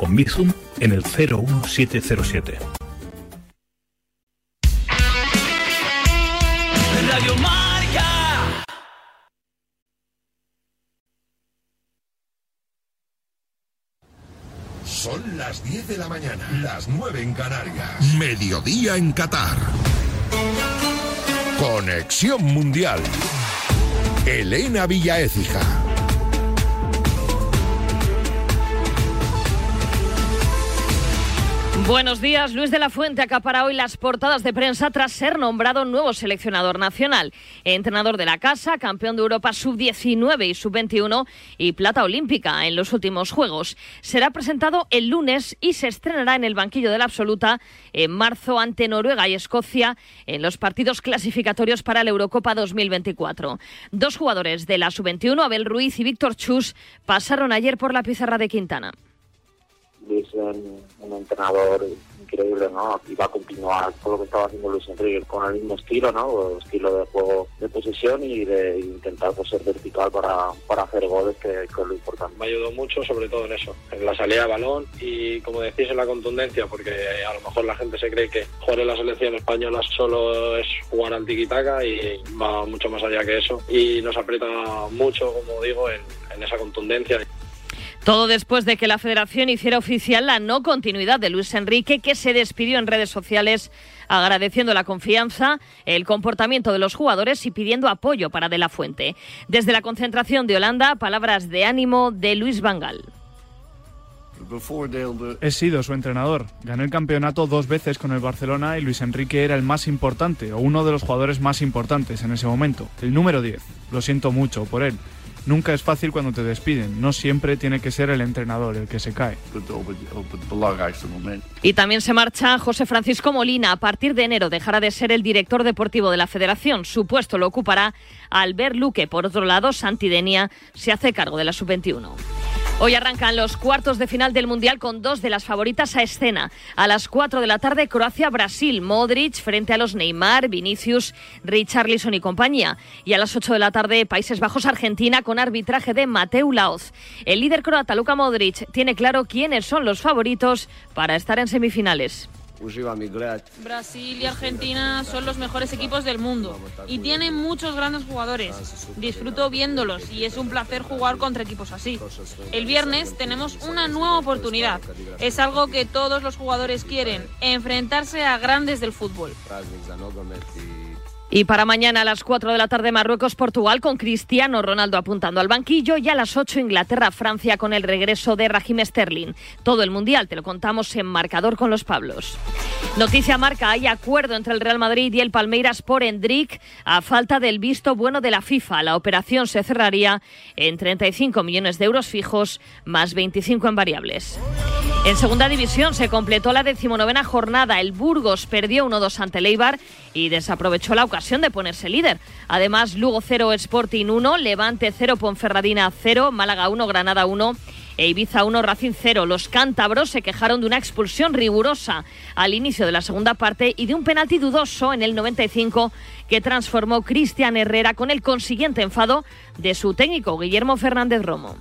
con Bizum en el 01707. Radio Marca. Son las 10 de la mañana, las 9 en Canarias. Mediodía en Qatar. Conexión Mundial. Elena Villaécija. Buenos días. Luis de la Fuente acapara hoy las portadas de prensa tras ser nombrado nuevo seleccionador nacional. Entrenador de la casa, campeón de Europa sub-19 y sub-21 y plata olímpica en los últimos Juegos. Será presentado el lunes y se estrenará en el banquillo de la absoluta en marzo ante Noruega y Escocia en los partidos clasificatorios para la Eurocopa 2024. Dos jugadores de la sub-21, Abel Ruiz y Víctor Chus, pasaron ayer por la pizarra de Quintana. Es un entrenador increíble, ¿no? Y va a continuar con lo que estaba haciendo Luis Enrique, con el mismo estilo, ¿no? estilo de juego de posesión y de intentar pues, ser vertical para, para hacer goles, que, es lo importante. Me ayudó mucho, sobre todo en eso, en la salida de balón y, como decís, en la contundencia, porque a lo mejor la gente se cree que jugar en la selección española solo es jugar al tiquitaca y va mucho más allá que eso. Y nos aprieta mucho, como digo, en, en esa contundencia. Todo después de que la federación hiciera oficial la no continuidad de Luis Enrique, que se despidió en redes sociales agradeciendo la confianza, el comportamiento de los jugadores y pidiendo apoyo para De la Fuente. Desde la concentración de Holanda, palabras de ánimo de Luis Vangal. He sido su entrenador. Gané el campeonato dos veces con el Barcelona y Luis Enrique era el más importante o uno de los jugadores más importantes en ese momento, el número 10. Lo siento mucho por él. Nunca es fácil cuando te despiden, no siempre tiene que ser el entrenador el que se cae. Y también se marcha José Francisco Molina. A partir de enero dejará de ser el director deportivo de la federación. Su puesto lo ocupará Albert Luque. Por otro lado, Santidenia se hace cargo de la sub-21. Hoy arrancan los cuartos de final del Mundial con dos de las favoritas a escena. A las 4 de la tarde, Croacia-Brasil, Modric frente a los Neymar, Vinicius, Richarlison y compañía. Y a las 8 de la tarde, Países Bajos-Argentina con arbitraje de Mateu Laoz. El líder croata, Luka Modric, tiene claro quiénes son los favoritos para estar en semifinales. Brasil y Argentina son los mejores equipos del mundo y tienen muchos grandes jugadores. Disfruto viéndolos y es un placer jugar contra equipos así. El viernes tenemos una nueva oportunidad. Es algo que todos los jugadores quieren, enfrentarse a grandes del fútbol. Y para mañana a las 4 de la tarde Marruecos-Portugal con Cristiano Ronaldo apuntando al banquillo y a las 8 Inglaterra-Francia con el regreso de Raheem Sterling. Todo el Mundial te lo contamos en marcador con los Pablos. Noticia marca, hay acuerdo entre el Real Madrid y el Palmeiras por Endrick a falta del visto bueno de la FIFA. La operación se cerraría en 35 millones de euros fijos más 25 en variables. En segunda división se completó la decimonovena jornada. El Burgos perdió 1-2 ante Leibar y desaprovechó la ocasión de ponerse líder. Además, Lugo 0, Sporting 1, Levante 0, Ponferradina 0, Málaga 1, Granada 1 e Ibiza 1, Racing 0. Los cántabros se quejaron de una expulsión rigurosa al inicio de la segunda parte y de un penalti dudoso en el 95 que transformó Cristian Herrera con el consiguiente enfado de su técnico Guillermo Fernández Romo.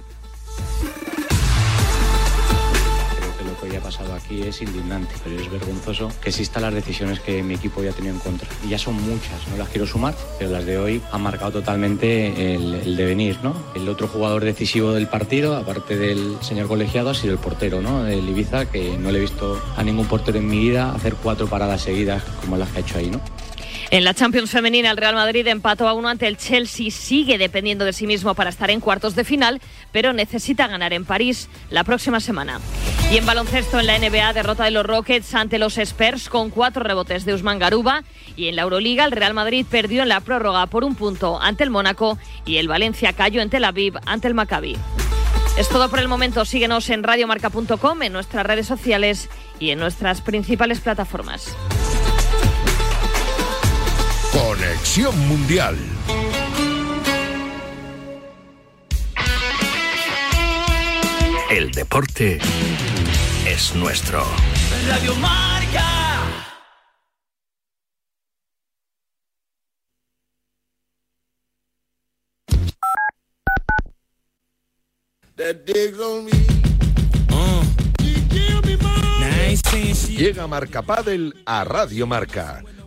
Pasado aquí es indignante, pero es vergonzoso que existan las decisiones que mi equipo ya tenía en contra. Y ya son muchas, no las quiero sumar, pero las de hoy han marcado totalmente el, el devenir, ¿no? El otro jugador decisivo del partido, aparte del señor colegiado, ha sido el portero, ¿no? El Ibiza, que no le he visto a ningún portero en mi vida hacer cuatro paradas seguidas como las que ha hecho ahí, ¿no? En la Champions femenina, el Real Madrid empató a uno ante el Chelsea. Sigue dependiendo de sí mismo para estar en cuartos de final, pero necesita ganar en París la próxima semana. Y en baloncesto, en la NBA, derrota de los Rockets ante los Spurs con cuatro rebotes de Usman Garuba. Y en la Euroliga, el Real Madrid perdió en la prórroga por un punto ante el Mónaco y el Valencia cayó en Tel Aviv ante el Maccabi. Es todo por el momento. Síguenos en radiomarca.com, en nuestras redes sociales y en nuestras principales plataformas. Conexión Mundial. El deporte es nuestro. Radio Marca. Uh. Llega Marca Padel a Radio Marca,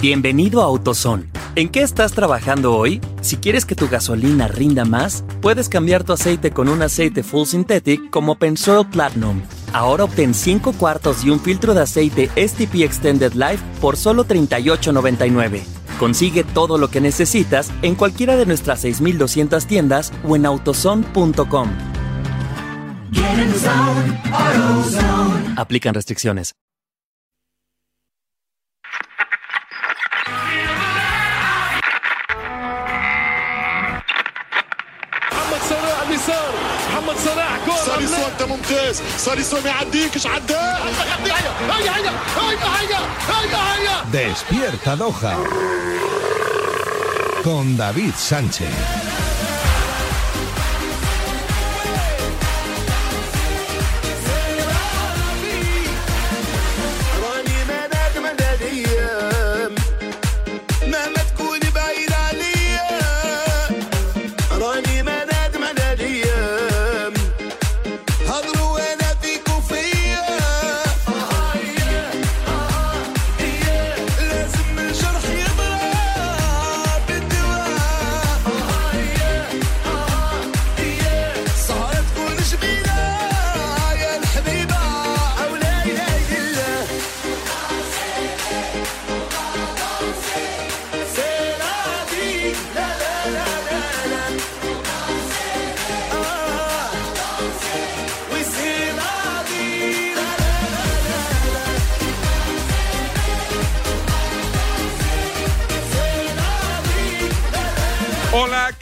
Bienvenido a AutoZone. ¿En qué estás trabajando hoy? Si quieres que tu gasolina rinda más, puedes cambiar tu aceite con un aceite full synthetic como Pensoil Platinum. Ahora obtén 5 cuartos y un filtro de aceite STP Extended Life por solo $38.99. Consigue todo lo que necesitas en cualquiera de nuestras 6.200 tiendas o en autozone.com. Aplican restricciones. محمد صلاح جول ساليسو انت ممتاز ساليسو ما يعديكش عداه هيا هيا هيا هيا هيا هيا Despierta Doha. Con David Sánchez.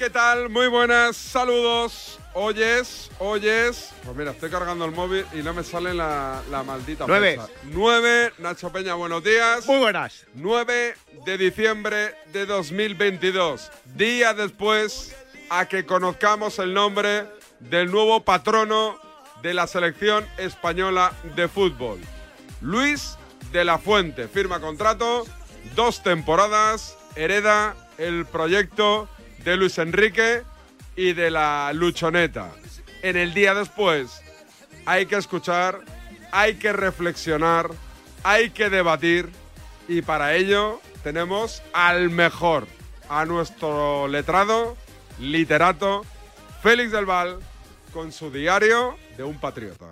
¿Qué tal? Muy buenas, saludos. Oyes, oyes. Pues mira, estoy cargando el móvil y no me sale la, la maldita Nueve. 9, Nacho Peña, buenos días. Muy buenas. 9 de diciembre de 2022. Día después a que conozcamos el nombre del nuevo patrono de la selección española de fútbol. Luis de la Fuente firma contrato, dos temporadas, hereda el proyecto de Luis Enrique y de la Luchoneta. En el día después hay que escuchar, hay que reflexionar, hay que debatir y para ello tenemos al mejor, a nuestro letrado, literato, Félix del Val, con su diario de un patriota.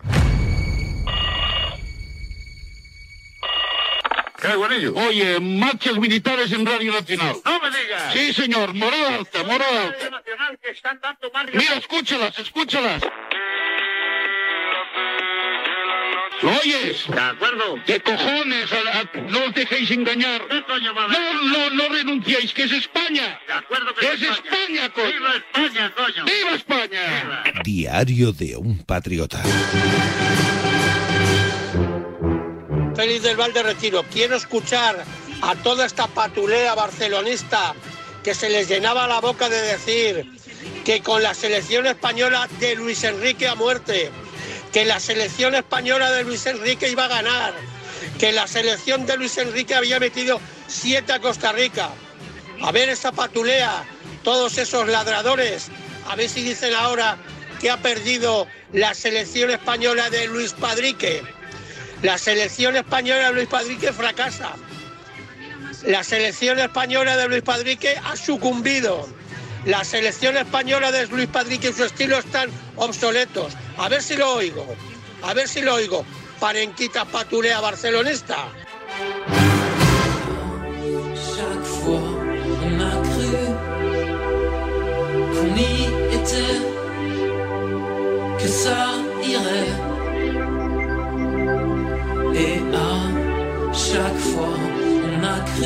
Oye, marchas militares en Radio Nacional. ¡No me digas! Sí, señor, morada alta, morada alta. Nacional que están dando Mira, escúchalas, escúchalas. ¿Lo oyes? De acuerdo. ¿Qué cojones? A- a- no os dejéis engañar. No, no, no renunciéis, que es España. De acuerdo que es España, coño. ¡Viva España, coño! ¡Viva España! Diario de un patriota. Félix del Val de Retiro. Quiero escuchar a toda esta patulea barcelonista que se les llenaba la boca de decir que con la selección española de Luis Enrique a muerte, que la selección española de Luis Enrique iba a ganar, que la selección de Luis Enrique había metido siete a Costa Rica. A ver esa patulea, todos esos ladradores, a ver si dicen ahora que ha perdido la selección española de Luis Padrique. La selección española de Luis Padrique fracasa. La selección española de Luis Padrique ha sucumbido. La selección española de Luis Padrique y su estilo están obsoletos. A ver si lo oigo. A ver si lo oigo. Parenquita patulea barcelonista.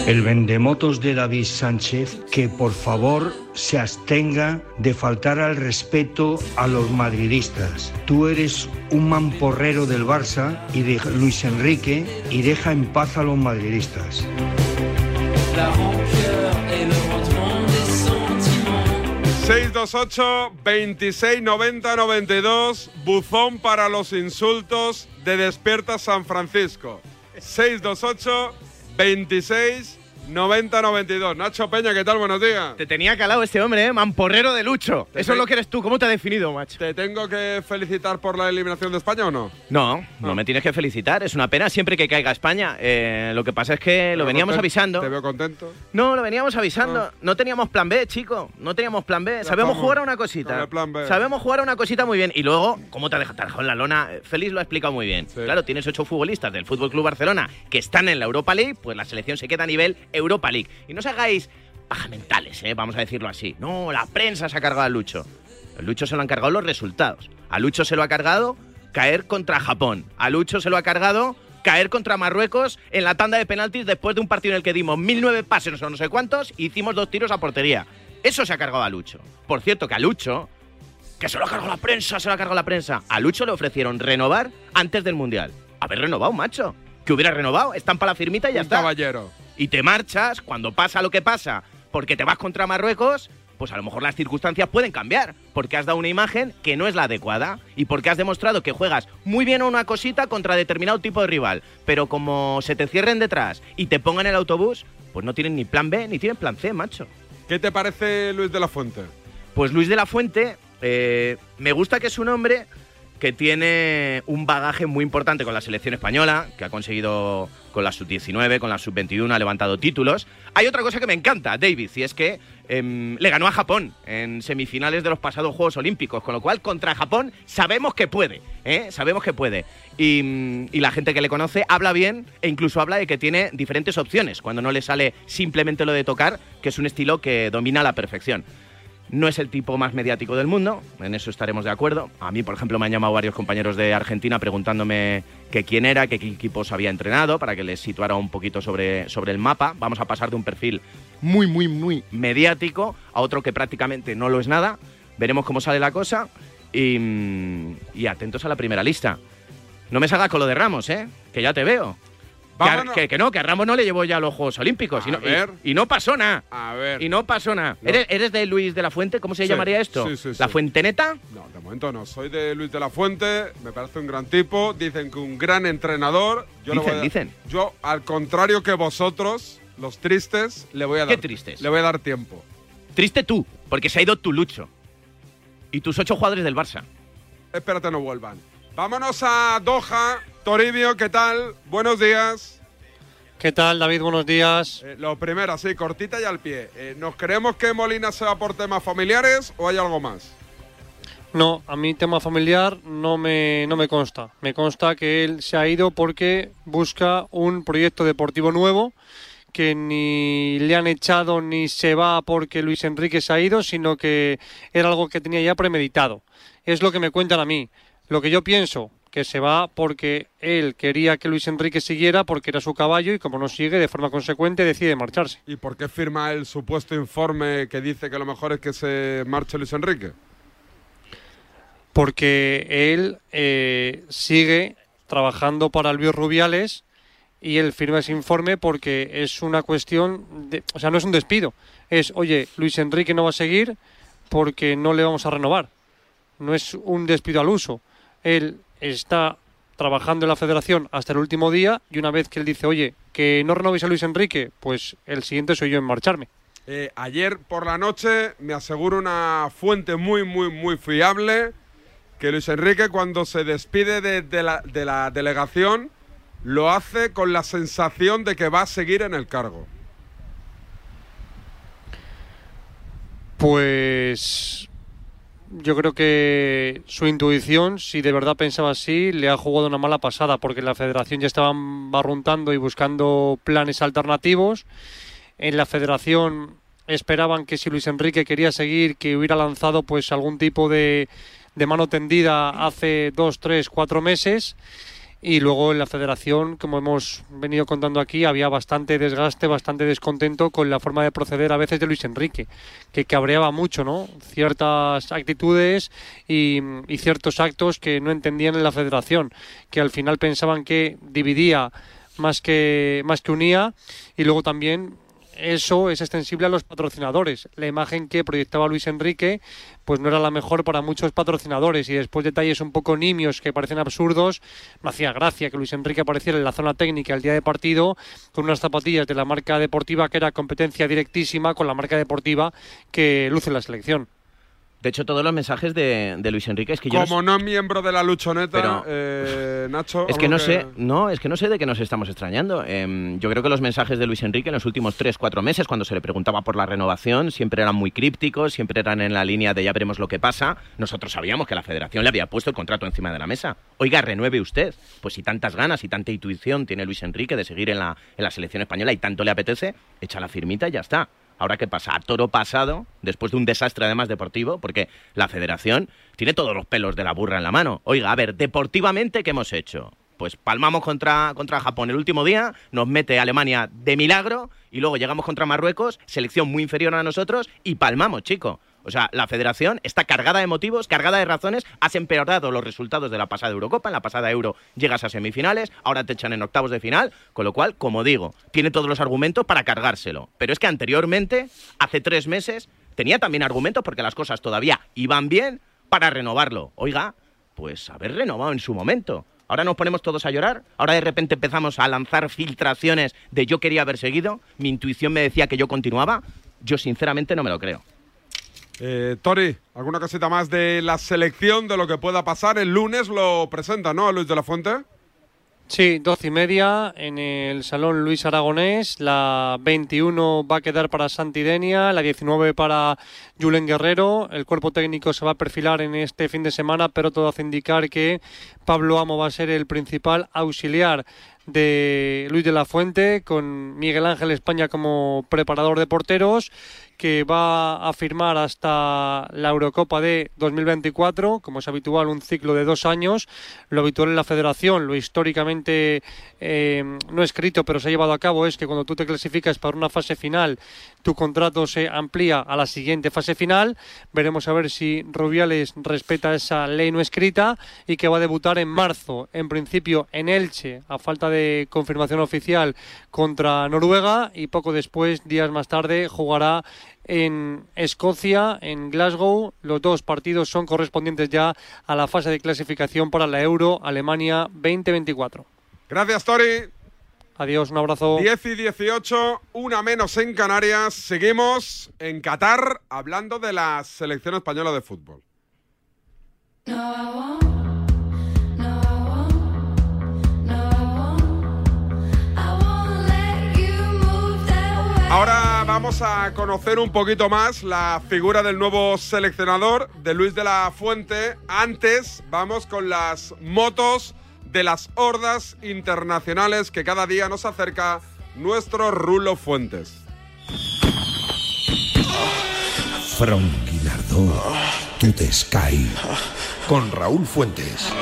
El vendemotos de David Sánchez que por favor se abstenga de faltar al respeto a los madridistas. Tú eres un mamporrero del Barça y de Luis Enrique y deja en paz a los madridistas. La rancœur et le rendement des sentiments. 628 26 90 92 Buzón para los insultos de Despierta San Francisco. 628 26 90 92 Nacho Peña, ¿qué tal? Buenos días Te tenía calado este hombre, ¿eh? Mamporrero de Lucho. Te Eso es lo que eres tú. ¿Cómo te ha definido, macho? ¿Te tengo que felicitar por la eliminación de España o no? No, no me tienes que felicitar. Es una pena siempre que caiga España. Eh, lo que pasa es que lo veníamos avisando. Te veo contento No, lo veníamos avisando. No teníamos plan B, chico. No teníamos plan B. Sabemos jugar a una cosita. el plan B. Sabemos jugar a una cosita muy bien. Y luego, ¿cómo te ha dejado en la lona? Eh, Félix lo ha explicado muy bien. Claro, tienes ocho futbolistas del Fútbol Club Barcelona que están en la Europa League, pues la selección se queda a nivel Europa League. Y no os hagáis pajamentales, ¿eh? vamos a decirlo así. No, la prensa se ha cargado a Lucho. A Lucho se lo han cargado los resultados. A Lucho se lo ha cargado caer contra Japón. A Lucho se lo ha cargado caer contra Marruecos en la tanda de penaltis después de un partido en el que dimos 1009 pases o no sé cuántos y hicimos dos tiros a portería. Eso se ha cargado a Lucho. Por cierto, que a Lucho, que se lo ha cargado la prensa, se lo ha cargado la prensa, a Lucho le ofrecieron renovar antes del Mundial. Haber renovado, macho. Que hubiera renovado, estampa la firmita y ya Un está. caballero Y te marchas cuando pasa lo que pasa, porque te vas contra Marruecos, pues a lo mejor las circunstancias pueden cambiar, porque has dado una imagen que no es la adecuada y porque has demostrado que juegas muy bien a una cosita contra determinado tipo de rival, pero como se te cierren detrás y te pongan el autobús, pues no tienen ni plan B ni tienen plan C, macho. ¿Qué te parece Luis de la Fuente? Pues Luis de la Fuente, eh, me gusta que es un hombre que tiene un bagaje muy importante con la selección española, que ha conseguido con la sub-19, con la sub-21, ha levantado títulos. Hay otra cosa que me encanta, David, y es que em, le ganó a Japón en semifinales de los pasados Juegos Olímpicos, con lo cual contra Japón sabemos que puede, ¿eh? sabemos que puede. Y, mm, y la gente que le conoce habla bien e incluso habla de que tiene diferentes opciones, cuando no le sale simplemente lo de tocar, que es un estilo que domina a la perfección. No es el tipo más mediático del mundo, en eso estaremos de acuerdo. A mí, por ejemplo, me han llamado varios compañeros de Argentina preguntándome que quién era, qué equipos había entrenado, para que les situara un poquito sobre, sobre el mapa. Vamos a pasar de un perfil muy, muy, muy mediático a otro que prácticamente no lo es nada. Veremos cómo sale la cosa y, y atentos a la primera lista. No me salgas con lo de Ramos, ¿eh? Que ya te veo. Que, a- Vámonos. que, que no, que a Ramos no le llevó ya a los Juegos Olímpicos. y, no, ver. y no pasó nada. A ver. Y no pasó nada. No. ¿Eres, eres de Luis de la Fuente? ¿Cómo se Sí, llamaría esto? sí, sí, ¿La. Fuenteneta? No, de momento no. Soy de Luis de la Fuente, me parece un gran tipo, dicen que un gran entrenador. Yo Dicen, a- dicen. Yo, al contrario que vosotros, los tristes, le voy a dar. ¿Qué tristes? Le voy a dar tiempo. Triste tú, porque se ha ido tu Lucho. Y tus ocho jugadores del Barça. Espérate, no vuelvan. Vámonos a Doha. Toribio, ¿qué tal? Buenos días. ¿Qué tal, David? Buenos días. Eh, lo primero, así, cortita y al pie. Eh, ¿Nos creemos que Molina se va por temas familiares o hay algo más? No, a mí tema familiar no me, no me consta. Me consta que él se ha ido porque busca un proyecto deportivo nuevo que ni le han echado ni se va porque Luis Enrique se ha ido, sino que era algo que tenía ya premeditado. Es lo que me cuentan a mí. Lo que yo pienso, que se va porque él quería que Luis Enrique siguiera porque era su caballo y como no sigue, de forma consecuente decide marcharse. ¿Y por qué firma el supuesto informe que dice que lo mejor es que se marche Luis Enrique? porque él eh, sigue trabajando para Luis Rubiales y él firma ese informe porque es una cuestión, de, o sea, no es un despido, es, oye, Luis Enrique no va a seguir, porque no le vamos a renovar. No es un despido al uso. Él está trabajando en la federación hasta el último día y una vez que él dice, oye, que no renovéis a Luis Enrique, pues el siguiente soy yo en marcharme. Eh, ayer por la noche me aseguro una fuente muy, muy, muy fiable que Luis Enrique cuando se despide de, de la, de la delegación lo hace con la sensación de que va a seguir en el cargo. Pues yo creo que su intuición, si de verdad pensaba así, le ha jugado una mala pasada, porque la federación ya estaban barruntando y buscando planes alternativos. En la federación esperaban que si Luis Enrique quería seguir, que hubiera lanzado pues algún tipo de, de mano tendida hace dos, tres, cuatro meses. Y luego en la federación, como hemos venido contando aquí, había bastante desgaste, bastante descontento con la forma de proceder a veces de Luis Enrique, que cabreaba mucho, ¿no? Ciertas actitudes y, y ciertos actos que no entendían en la federación, que al final pensaban que dividía más que, más que unía y luego también eso es extensible a los patrocinadores. La imagen que proyectaba Luis Enrique pues no era la mejor para muchos patrocinadores y después detalles un poco nimios que parecen absurdos, no hacía gracia que Luis Enrique apareciera en la zona técnica el día de partido con unas zapatillas de la marca deportiva que era competencia directísima con la marca deportiva que luce la selección. De hecho, todos los mensajes de, de Luis Enrique es que yo Como no miembro de la luchoneta, Pero- eh, Nacho. Es que no sé, no, es que no sé de qué nos estamos extrañando. Em, yo creo que los mensajes de Luis Enrique en los últimos 3-4 meses, cuando se le preguntaba por la renovación, siempre eran muy crípticos, siempre eran en la línea de ya veremos lo que pasa. Nosotros sabíamos que la federación le había puesto el contrato encima de la mesa. Oiga, renueve usted. Pues si tantas ganas y tanta intuición tiene Luis Enrique de seguir en la, en la selección española y tanto le apetece, echa la firmita y ya está. Ahora, ¿qué pasa? A toro pasado, después de un desastre además deportivo, porque la federación tiene todos los pelos de la burra en la mano. Oiga, a ver, deportivamente, ¿qué hemos hecho? Pues palmamos contra, contra Japón el último día, nos mete Alemania de milagro y luego llegamos contra Marruecos, selección muy inferior a nosotros, y palmamos, chico. O sea, la federación está cargada de motivos, cargada de razones, has empeorado los resultados de la pasada Eurocopa, en la pasada Euro llegas a semifinales, ahora te echan en octavos de final, con lo cual, como digo, tiene todos los argumentos para cargárselo. Pero es que anteriormente, hace tres meses, tenía también argumentos porque las cosas todavía iban bien para renovarlo. Oiga, pues haber renovado en su momento. Ahora nos ponemos todos a llorar, ahora de repente empezamos a lanzar filtraciones de yo quería haber seguido, mi intuición me decía que yo continuaba, yo sinceramente no me lo creo. Eh, Tori, ¿alguna cosita más de la selección de lo que pueda pasar? El lunes lo presenta, ¿no? Luis de la Fuente. Sí, doce y media en el Salón Luis Aragonés. La 21 va a quedar para Santidenia, la 19 para Julen Guerrero. El cuerpo técnico se va a perfilar en este fin de semana, pero todo hace indicar que Pablo Amo va a ser el principal auxiliar de Luis de la Fuente, con Miguel Ángel España como preparador de porteros que va a firmar hasta la Eurocopa de 2024, como es habitual, un ciclo de dos años. Lo habitual en la federación, lo históricamente eh, no escrito, pero se ha llevado a cabo, es que cuando tú te clasificas para una fase final, tu contrato se amplía a la siguiente fase final. Veremos a ver si Rubiales respeta esa ley no escrita y que va a debutar en marzo, en principio en Elche, a falta de confirmación oficial contra Noruega y poco después, días más tarde, jugará en Escocia, en Glasgow. Los dos partidos son correspondientes ya a la fase de clasificación para la Euro Alemania 2024. Gracias, Tori. Adiós, un abrazo. 10 y 18, una menos en Canarias. Seguimos en Qatar hablando de la selección española de fútbol. Ahora vamos a conocer un poquito más la figura del nuevo seleccionador, de Luis de la Fuente. Antes vamos con las motos de las hordas internacionales que cada día nos acerca nuestro Rulo Fuentes. From Guinardó, to the sky. Con Raúl Fuentes.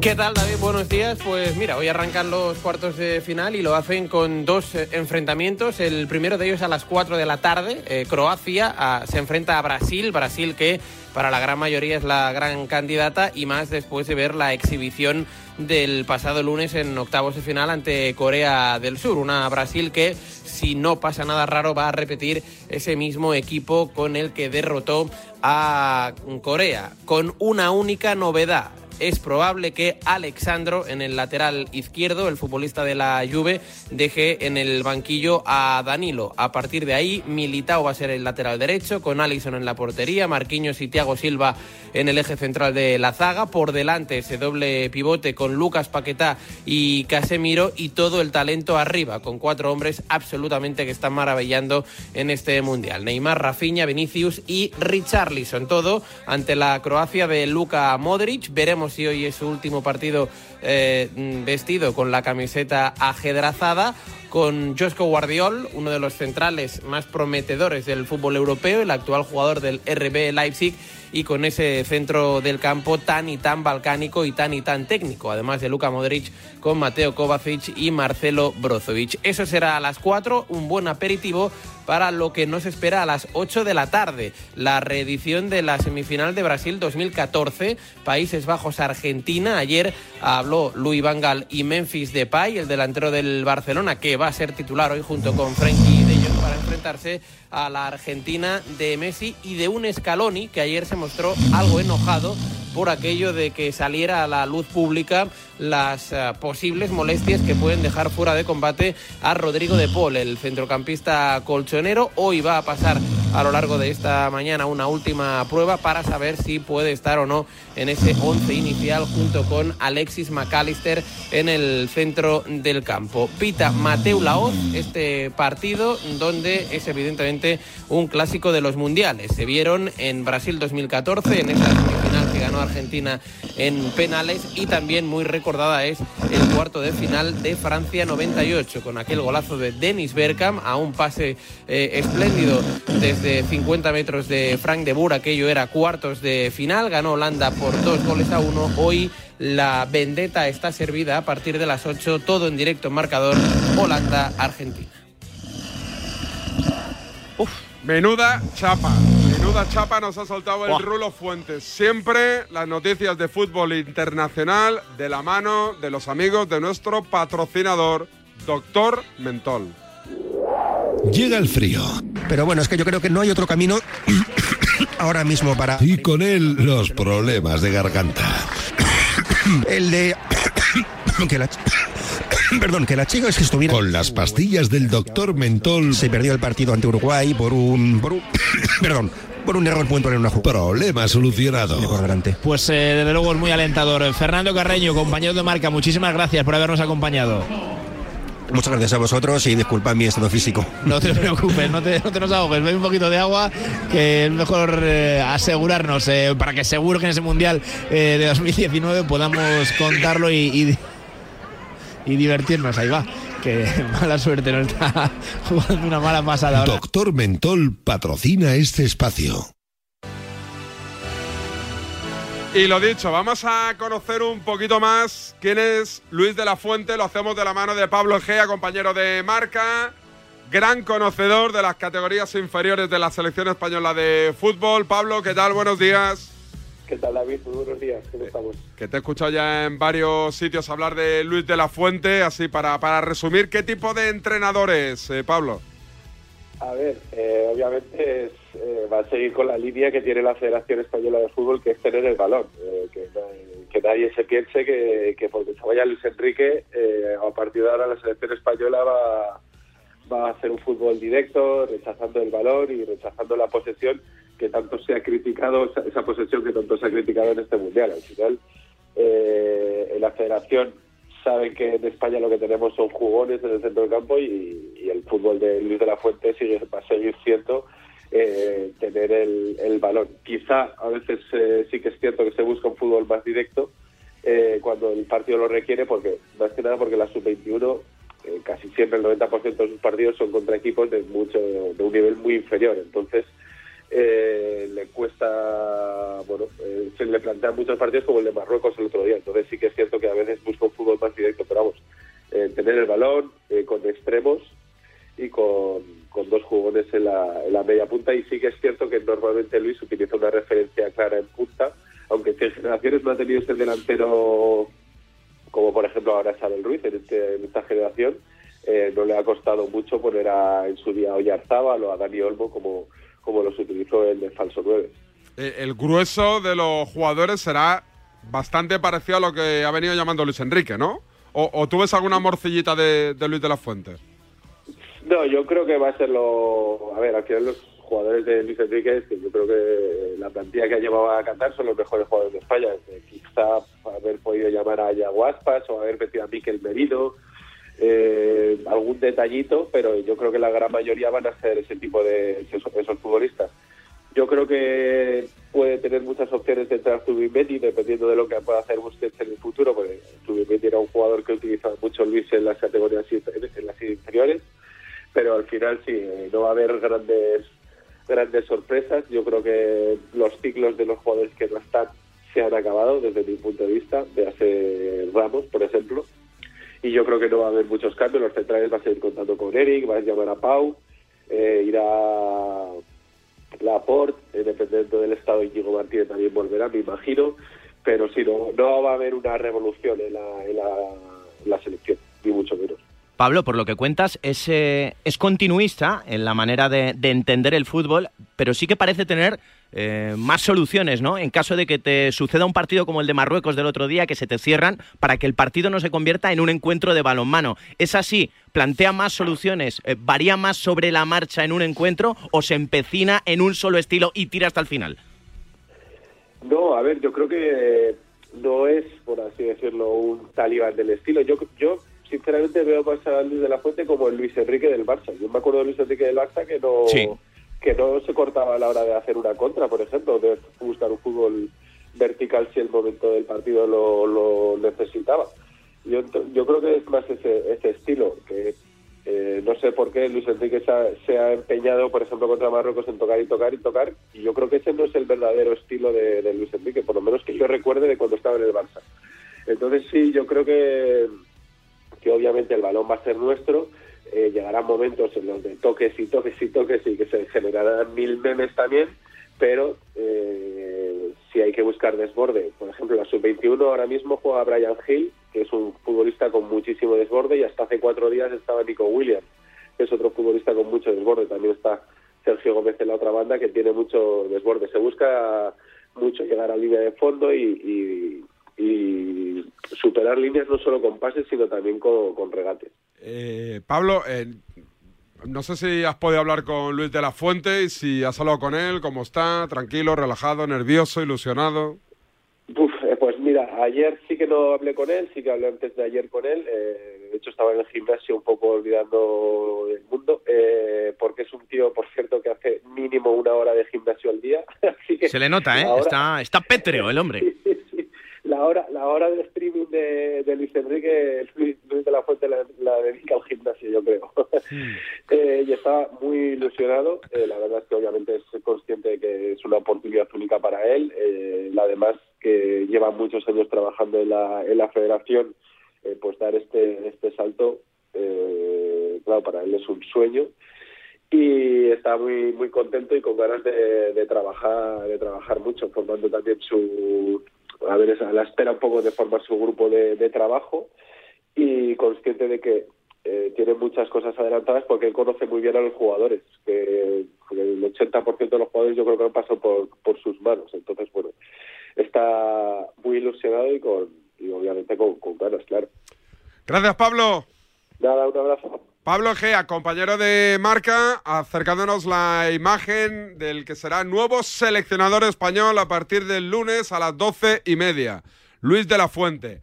¿Qué tal, David? Buenos días. Pues mira, hoy arrancan los cuartos de final y lo hacen con dos eh, enfrentamientos. El primero de ellos a las 4 de la tarde. Eh, Croacia ah, se enfrenta a Brasil. Brasil que para la gran mayoría es la gran candidata y más después de ver la exhibición del pasado lunes en octavos de final ante Corea del Sur. Una Brasil que, si no pasa nada raro, va a repetir ese mismo equipo con el que derrotó a Corea, con una única novedad es probable que Alexandro en el lateral izquierdo, el futbolista de la Juve, deje en el banquillo a Danilo. A partir de ahí, Militao va a ser el lateral derecho, con Alison en la portería, Marquinhos y Thiago Silva en el eje central de la zaga. Por delante ese doble pivote con Lucas Paquetá y Casemiro y todo el talento arriba, con cuatro hombres absolutamente que están maravillando en este mundial. Neymar, Rafinha, Vinicius y Richarlison. Todo ante la Croacia de Luka Modric. Veremos si hoy es su último partido eh, vestido con la camiseta ajedrazada con Josko Guardiol, uno de los centrales más prometedores del fútbol europeo, el actual jugador del RB Leipzig, y con ese centro del campo tan y tan balcánico y tan y tan técnico, además de Luka Modric con Mateo Kovacic y Marcelo Brozovic. Eso será a las 4, un buen aperitivo para lo que nos espera a las 8 de la tarde, la reedición de la semifinal de Brasil 2014, Países Bajos-Argentina. Ayer habló Luis Vangal y Memphis Depay, el delantero del Barcelona, que va a ser titular hoy junto con Frenkie de Jong para enfrentarse a la Argentina de Messi y de un Scaloni que ayer se mostró algo enojado por aquello de que saliera a la luz pública las eh, posibles molestias que pueden dejar fuera de combate a Rodrigo de Paul, el centrocampista colchonero. Hoy va a pasar a lo largo de esta mañana una última prueba para saber si puede estar o no en ese once inicial junto con Alexis McAllister en el centro del campo. Pita Mateu Laoz este partido donde es evidentemente un clásico de los mundiales. Se vieron en Brasil 2014 en esa semifinal que ganó Argentina en penales y también muy recordada es el cuarto de final de Francia 98 con aquel golazo de Dennis Bergkamp a un pase eh, espléndido desde 50 metros de Frank de Boer, aquello era cuartos de final, ganó Holanda por dos goles a uno, hoy la vendetta está servida a partir de las 8, todo en directo marcador Holanda-Argentina. Menuda chapa, menuda chapa nos ha soltado el Rulo Fuentes. Siempre las noticias de fútbol internacional de la mano de los amigos de nuestro patrocinador, Doctor Mentol. Llega el frío. Pero bueno, es que yo creo que no hay otro camino ahora mismo para... Y con él los problemas de garganta. el de... que la... Perdón, que la chica es que estuviera... Con las pastillas del doctor Mentol... Se perdió el partido ante Uruguay por un... Por un... Perdón, por un error puntual en una jugada. Problema solucionado. Por delante. Pues eh, desde luego es muy alentador. Fernando Carreño, compañero de marca, muchísimas gracias por habernos acompañado. Muchas gracias a vosotros y disculpad mi estado físico. No te preocupes, no te, no te nos ahogues. Ve un poquito de agua, que es mejor eh, asegurarnos eh, para que seguro que en ese Mundial eh, de 2019 podamos contarlo y, y, y divertirnos. Ahí va. Que mala suerte, no está jugando una mala pasada ahora. Doctor Mentol patrocina este espacio. Y lo dicho, vamos a conocer un poquito más quién es Luis de la Fuente. Lo hacemos de la mano de Pablo Egea, compañero de marca, gran conocedor de las categorías inferiores de la selección española de fútbol. Pablo, ¿qué tal? Buenos días. ¿Qué tal, David? Muy buenos días. ¿Cómo estamos? Que te he escuchado ya en varios sitios hablar de Luis de la Fuente. Así, para, para resumir, ¿qué tipo de entrenador es, eh, Pablo? A ver, eh, obviamente es, eh, va a seguir con la línea que tiene la Federación Española de Fútbol, que es tener el balón. Eh, que, que nadie se piense que, que porque se vaya Luis Enrique, eh, a partir de ahora la selección española va, va a hacer un fútbol directo, rechazando el balón y rechazando la posesión que tanto se ha criticado, esa, esa posesión que tanto se ha criticado en este mundial. Al final, eh, la Federación saben que en España lo que tenemos son jugones en el centro del campo y, y el fútbol de Luis de la Fuente sigue, va a seguir siendo eh, tener el, el balón. Quizá a veces eh, sí que es cierto que se busca un fútbol más directo eh, cuando el partido lo requiere, porque más que nada porque la sub-21 eh, casi siempre el 90% de sus partidos son contra equipos de mucho de un nivel muy inferior. Entonces eh, le cuesta bueno, eh, se le plantean muchos partidos como el de Marruecos el otro día. Entonces sí que es cierto que a veces busca un fútbol más directo, pero vamos, eh, tener el balón eh, con extremos y con, con dos jugones en la, en la media punta. Y sí que es cierto que normalmente Luis utiliza una referencia clara en punta, aunque en generaciones no ha tenido ese delantero como por ejemplo ahora es Abel Ruiz en, este- en esta generación. eh, no le ha costado mucho poner a, en su día a Oyarzábal o a Dani Olmo como, como los utilizó el de falso 9. Eh, el grueso de los jugadores será bastante parecido a lo que ha venido llamando Luis Enrique, ¿no? ¿O, o tú ves alguna morcillita de, de Luis de la Fuente? No, yo creo que va a ser lo... A ver, al final los jugadores de Luis Enrique, que yo creo que la plantilla que ha llevado a Qatar son los mejores jugadores de España. Eh, Quizá haber podido llamar a Yaguaspas o haber metido a Miquel Merino, eh, algún detallito, pero yo creo que la gran mayoría van a ser ese tipo de esos, futbolistas. Yo creo que puede tener muchas opciones de entrar Zubimendi, dependiendo de lo que pueda hacer Busquets en el futuro, porque Zubimendi era un jugador que utilizaba mucho Luis en las categorías inferiores, pero al final sí, eh, no va a haber grandes grandes sorpresas. Yo creo que los ciclos de los jugadores que no están se han acabado desde mi punto de vista, de Ramos, por ejemplo, y yo creo que no va a haber muchos cambios. Los centrales va a seguir contando con Eric, va a llamar a Pau, eh, irá Laporte, eh, dependiendo del estado Íñigo Martínez también volverá, me imagino, pero sí, no, no va a haber una revolución en la, en la, selección, ni mucho menos. Pablo, por lo que cuentas, es, eh, es continuista en la manera de, de entender el fútbol, pero sí que parece tener eh, más soluciones, ¿no? En caso de que te suceda un partido como el de Marruecos del otro día, que se te cierran para que el partido no se convierta en un encuentro de balonmano. ¿Es así? ¿Plantea más soluciones? Eh, ¿Varía más sobre la marcha en un encuentro o se empecina en un solo estilo y tira hasta el final? No, a ver, yo creo que no es, por así decirlo, un talibán del estilo. Yo, yo sinceramente veo más a Luis de la Fuente como el Luis Enrique del Barça. Yo me acuerdo de Luis Enrique del Barça que no, Sí. Que no se cortaba a la hora de hacer una contra, por ejemplo, de buscar un fútbol vertical si el momento del partido lo, lo necesitaba. Yo, yo creo que es más ese, ese estilo, que eh, no sé por qué Luis Enrique se ha, se ha empeñado, por ejemplo, contra Marruecos en tocar y tocar y tocar, y yo creo que ese no es el verdadero estilo de, de Luis Enrique, por lo menos que yo recuerde de cuando estaba en el Barça. Entonces sí, yo creo que, que obviamente el balón va a ser nuestro, eh, llegarán momentos en los de toques y toques y toques y que se generarán mil memes también, pero eh, si hay que buscar desborde, por ejemplo, la sub-21 ahora mismo juega Brian Hill, que es un futbolista con muchísimo desborde, y hasta hace cuatro días estaba Nico Williams, que es otro futbolista con mucho desborde. También está Sergio Gómez en la otra banda, que tiene mucho desborde. Se busca mucho llegar a línea de fondo y, superar líneas no solo con pases, sino también con, con regates. Eh, Pablo, eh, no sé si has podido hablar con Luis de la Fuente y si has hablado con él, cómo está, tranquilo, relajado, nervioso, ilusionado. Uf, eh, pues mira, ayer sí que no hablé con él, sí que hablé antes de ayer con él. eh, de hecho, estaba en el gimnasio un poco olvidando el mundo, eh, porque es un tío, por cierto, que hace mínimo una hora de gimnasio al día. Así que Se le nota, ¿eh? Está, está pétreo el hombre. la hora la hora de streaming de, de Luis Enrique, Luis, Luis de la Fuente la, la dedica al gimnasio, yo creo. Eh, y está muy ilusionado. Eh, la verdad es que obviamente es consciente de que es una oportunidad única para él. Eh, además que lleva muchos años trabajando en la, en la federación, eh, pues dar este, este salto, eh, claro, para él es un sueño y está muy muy contento y con ganas de, de trabajar de trabajar mucho formando también su a ver a la espera un poco de formar su grupo de, de trabajo y consciente de que eh, tiene muchas cosas adelantadas porque él conoce muy bien a los jugadores que el 80% de los jugadores yo creo que han pasado por, por sus manos entonces bueno está muy ilusionado y con y obviamente con, con ganas claro Gracias, Pablo. Nada un abrazo Pablo Egea, compañero de marca, acercándonos la imagen del que será nuevo seleccionador español a partir del lunes a las doce y media. Luis de la Fuente.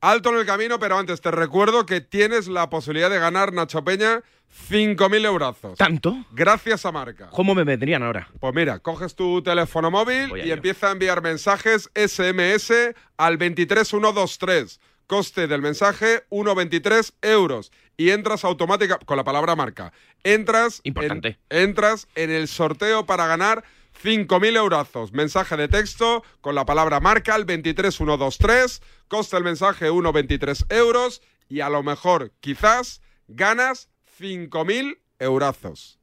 Alto en el camino, pero antes te recuerdo que tienes la posibilidad de ganar, Nacho Peña, 5.000 eurazos. ¿Tanto? Gracias a marca. ¿Cómo me vendrían ahora? Pues mira, coges tu teléfono móvil y empieza a enviar mensajes SMS al 23123. Coste del mensaje 1,23 euros. Y entras automática con la palabra marca. Entras Importante. En, entras en el sorteo para ganar 5.000 eurazos. Mensaje de texto con la palabra marca al 23123. Costa el mensaje 1,23 euros. Y a lo mejor, quizás, ganas 5.000 eurazos.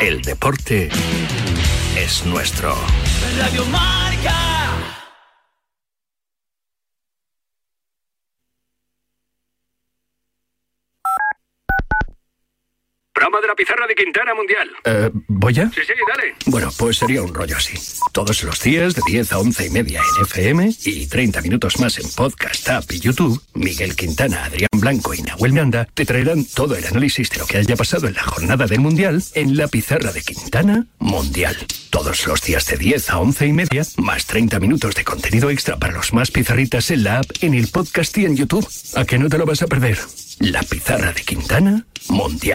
El deporte es nuestro. Radio. Broma de la pizarra de Quintana Mundial. Eh, ¿Voy ya? Sí, sí, dale. Bueno, pues sería un rollo así. Todos los días de 10 a 11 y media en FM y 30 minutos más en podcast, app y YouTube, Miguel Quintana, Adrián Blanco y Nahuel Miranda te traerán todo el análisis de lo que haya pasado en la jornada del Mundial en la pizarra de Quintana Mundial. Todos los días de 10 a 11 y media, más 30 minutos de contenido extra para los más pizarritas en la app, en el podcast y en YouTube. ¿A que no te lo vas a perder? La pizarra de Quintana Mundial.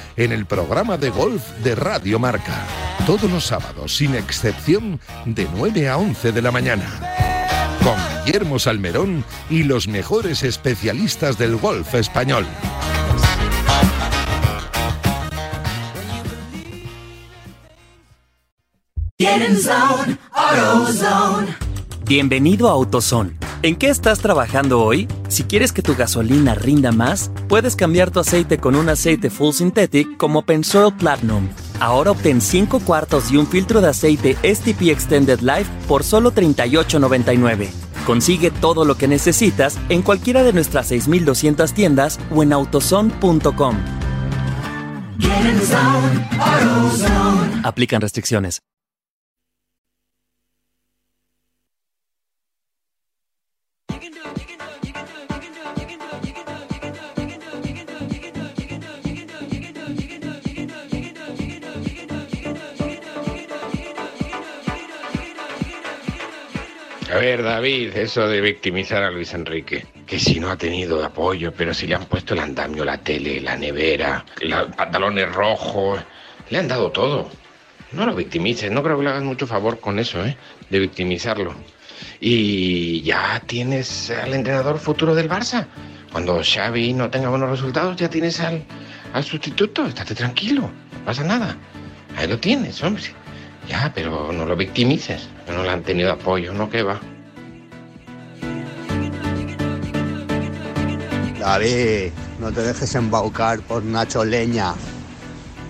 en el programa de golf de Radio Marca. Todos los sábados, sin excepción, de 9 a 11 de la mañana. Con Guillermo Salmerón y los mejores especialistas del golf español. Zone. Bienvenido a AutoZone. ¿En qué estás trabajando hoy? Si quieres que tu gasolina rinda más, puedes cambiar tu aceite con un aceite full synthetic como Pensoil Platinum. Ahora obtén 5 cuartos y un filtro de aceite STP Extended Life por solo $38.99. Consigue todo lo que necesitas en cualquiera de nuestras 6.200 tiendas o en autozone.com. AutoZone. Aplican restricciones. Ver, David, eso de victimizar a Luis Enrique. Que si no ha tenido apoyo, pero si le han puesto el andamio, la tele, la nevera, los pantalones rojos, le han dado todo. No lo victimices, no creo que le hagas mucho favor con eso, ¿eh? De victimizarlo. Y ya tienes al entrenador futuro del Barça. Cuando Xavi no tenga buenos resultados, ya tienes al, al sustituto. Estate tranquilo, no pasa nada. Ahí lo tienes, hombre. Ya, pero no lo victimices. No le han tenido apoyo, ¿no? que va? David, no te dejes embaucar por Nacho Leña.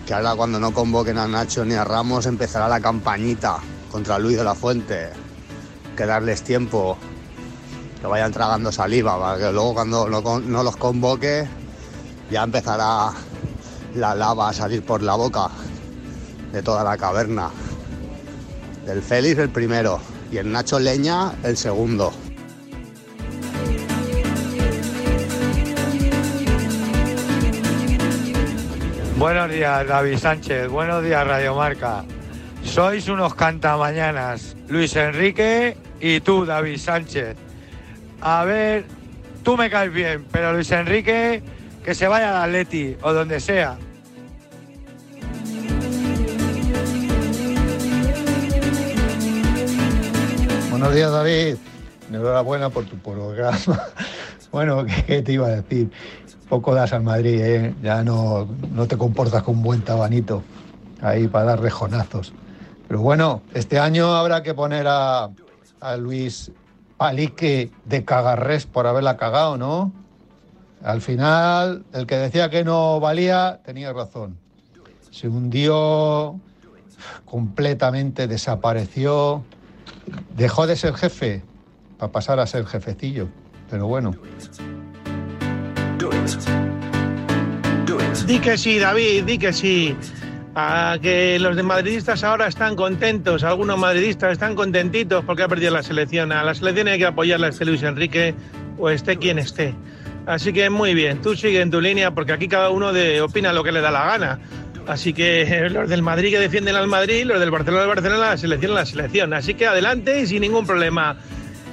Que ahora cuando no convoquen a Nacho ni a Ramos empezará la campañita contra Luis de la Fuente. Que darles tiempo. Que vayan tragando saliva, para que luego cuando no los convoque ya empezará la lava a salir por la boca de toda la caverna. El Félix el primero y el Nacho Leña el segundo. Buenos días, David Sánchez. Buenos días, Radio Marca. Sois unos cantamañanas, Luis Enrique y tú, David Sánchez. A ver, tú me caes bien, pero Luis Enrique, que se vaya al Atleti o donde sea. Buenos días, David. Enhorabuena por tu programa. Bueno, ¿qué, te iba a decir? Poco das al Madrid, ¿eh? Ya no, no te comportas con un buen tabanito ahí para dar rejonazos. Pero bueno, este año habrá que poner a, a Luis Palique de cagarres por haberla cagado, ¿no? Al final, el que decía que no valía tenía razón. Se hundió completamente, desapareció, dejó de ser jefe para pasar a ser jefecillo. Pero bueno. Di que sí, David, di que sí. A que los de madridistas ahora están contentos, algunos madridistas están contentitos porque ha perdido la selección. A la selección hay que apoyarla este Luis Enrique o esté quien esté. Así que muy bien, tú sigue en tu línea porque aquí cada uno de, opina lo que le da la gana. Así que los del Madrid que defienden al Madrid, los del Barcelona al Barcelona, la selección a la selección. Así que adelante y sin ningún problema.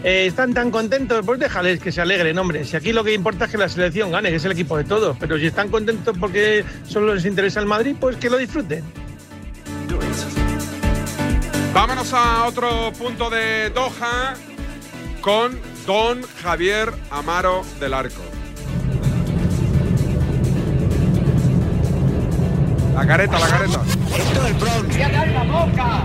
eh, están tan contentos, pues déjales que se alegren, hombre. Si aquí lo que importa es que la selección gane, que es el equipo de todos. Pero si están contentos porque solo les interesa el Madrid, pues que lo disfruten. Vámonos a otro punto de Doha con Don Javier Amaro del Arco. La careta, la careta. Esto es Bronx.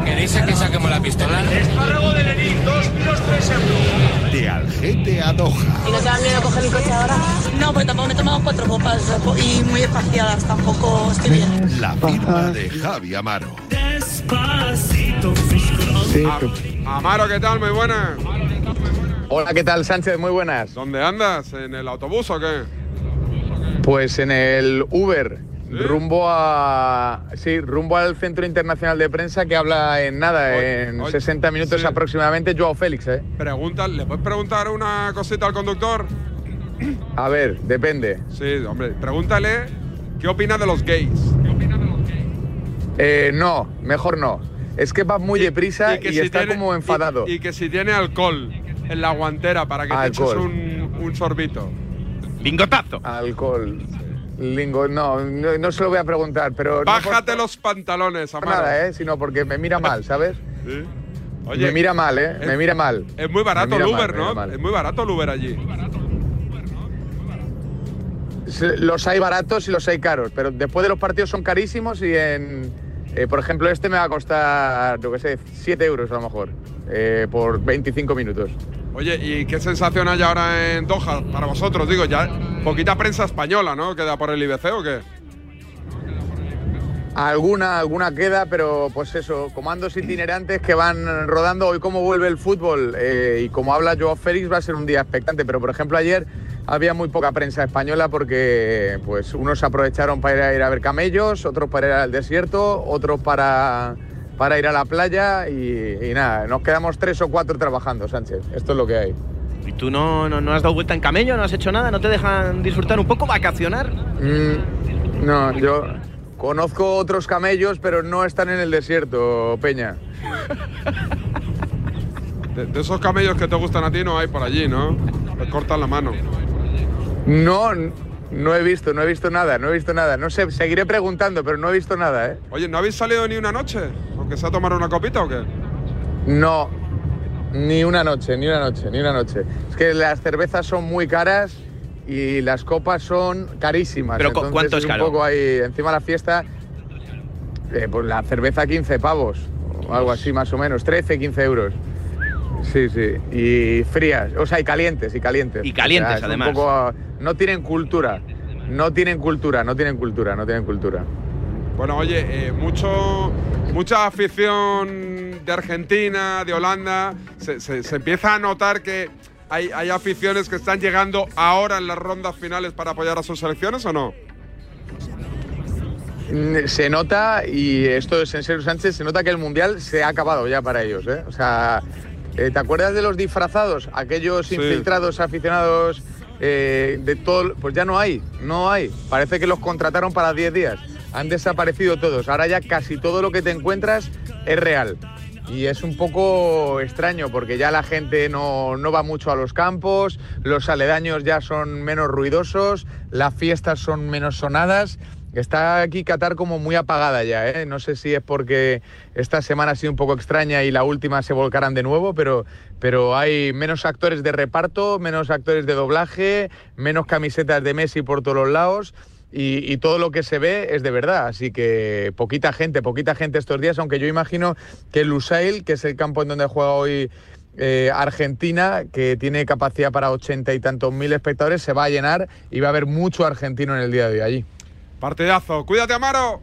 ¿Queréis que saquemos la pistola? Espárrago de Lenin, dos kilos tres euros. De Algete a Doha. ¿Y no te da miedo coger el coche ahora? No, porque tampoco me he tomado cuatro copas y muy espaciadas, tampoco estoy bien. La firma de Javi Amaro. A- Amaro, ¿qué tal? Muy buenas. Hola, ¿qué tal, Sánchez? Muy buenas. ¿Dónde andas? ¿En el autobús o qué? Pues en el Uber, rumbo a sí, rumbo al Centro Internacional de Prensa que habla en nada, en oye, 60 minutos sí. aproximadamente, Joao Félix, ¿eh? Pregunta, ¿Le puedes preguntar una cosita al conductor? A ver, depende. Sí, hombre, pregúntale qué opina de los gays. Eh, no, mejor no. Es que va muy deprisa y, que si está tiene- como enfadado. Y, y que si tiene alcohol en la guantera para que te eches Alcohol. un, un sorbito. Lingotazo. Alcohol. Lingo, no, no, no se lo voy a preguntar, pero... no Bájate los pantalones, por Amaro. nada, ¿eh? Sino porque me mira mal, ¿sabes? Sí. me mira mal, ¿eh? es- me mira mal. Es muy barato el mal, Uber, ¿no? Es muy barato el Uber allí. Los hay baratos y los hay caros, pero después de los partidos son carísimos y en, eh, por ejemplo, este me va a costar, yo qué sé, 7 euros a lo mejor, eh, por 25 minutos. Oye, ¿y qué sensación hay ahora en Doha para vosotros? Digo, ya poquita prensa española, ¿no? ¿Queda por el IBC o qué? Alguna, alguna queda, pero pues eso, comandos itinerantes que van rodando. Hoy como vuelve el fútbol eh, y como habla Joao Félix va a ser un día expectante, pero por ejemplo ayer había muy poca prensa española porque pues unos aprovecharon para ir a, ir a ver camellos, otros para ir al desierto, otros para, para ir a la playa y, y nada, nos quedamos tres o cuatro trabajando, Sánchez. Esto es lo que hay. ¿Y tú no, no, no has dado vuelta en camello? ¿No has hecho nada? ¿No te dejan disfrutar un poco, vacacionar? Mm, no, yo conozco otros camellos, pero no están en el desierto, Peña. De, de esos camellos que te gustan a ti no hay por allí, ¿no? Te cortan la mano. No, no he visto, no he visto nada, no he visto nada. No sé, seguiré preguntando, pero no he visto nada, ¿eh? Oye, ¿no habéis salido ni una noche? ¿Aunque sea a tomar una copita o qué? No, ni una noche, ni una noche, ni una noche. Es que las cervezas son muy caras y las copas son carísimas. ¿Pero Entonces cuánto es un caro? poco ahí, encima de la fiesta, eh, pues la cerveza 15 pavos, o algo así más o menos, 13, 15 euros. Sí, sí, y frías, o sea, y calientes, y calientes. Y calientes, O sea, es un además. poco, no tienen cultura, no tienen cultura, no tienen cultura, no tienen cultura. Bueno, oye, eh, mucho, mucha afición de Argentina, de Holanda. Se, se- se empieza a notar que hay, hay aficiones que están llegando ahora en las rondas finales para apoyar a sus selecciones o no? Mm, Se nota, y esto es en serio Sánchez, se nota que el Mundial se ha acabado ya para ellos. ¿eh? O sea, eh, ¿te acuerdas de los disfrazados? Aquellos Sí. infiltrados aficionados eh, de todo... Pues ya no hay, no hay. Parece que los contrataron para 10 días. Han desaparecido todos. Ahora ya casi todo lo que te encuentras es real. Y es un poco extraño porque ya la gente no, no va mucho a los campos, los aledaños ya son menos ruidosos, las fiestas son menos sonadas. Está aquí Qatar como muy apagada ya, ¿eh? No sé si es porque esta semana ha sido un poco extraña y la última se volcarán de nuevo, pero, pero hay menos actores de reparto, menos actores de doblaje, menos camisetas de Messi por todos los lados. Y, y todo lo que se ve es de verdad, así que poquita gente, poquita gente estos días, aunque yo imagino que el Lusail, que es el campo en donde juega hoy eh, Argentina, que tiene capacidad para ochenta y tantos mil espectadores, se va a llenar y va a haber mucho argentino en el día de hoy allí. Partidazo. Cuídate, Amaro.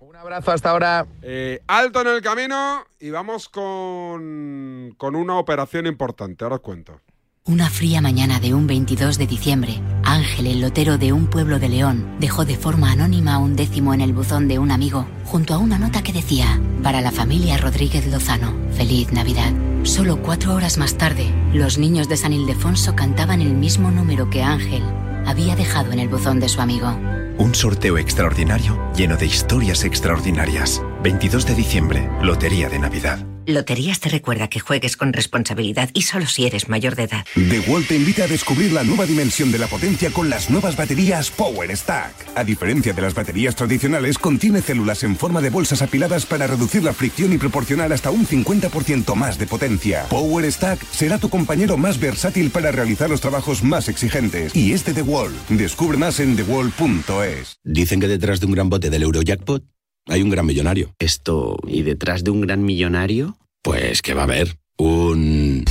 Un abrazo hasta ahora. Eh, alto en el camino y vamos con, con una operación importante. Ahora os cuento. Una fría mañana de un 22 de diciembre, Ángel, el lotero de un pueblo de León, dejó de forma anónima un décimo en el buzón de un amigo, junto a una nota que decía, para la familia Rodríguez Lozano, feliz Navidad. Solo cuatro horas más tarde, los niños de San Ildefonso cantaban el mismo número que Ángel había dejado en el buzón de su amigo. Un sorteo extraordinario lleno de historias extraordinarias. 22 de diciembre, Lotería de Navidad. Loterías te recuerda que juegues con responsabilidad y solo si eres mayor de edad. The Wall te invita a descubrir la nueva dimensión de la potencia con las nuevas baterías Power Stack. A diferencia de las baterías tradicionales, contiene células en forma de bolsas apiladas para reducir la fricción y proporcionar hasta un 50% más de potencia. Power Stack será tu compañero más versátil para realizar los trabajos más exigentes. Y es de The Wall. Descubre más en thewall.es. Dicen que detrás de un gran bote del Eurojackpot hay un gran millonario. Esto, ¿y detrás de un gran millonario? Pues que va a haber un...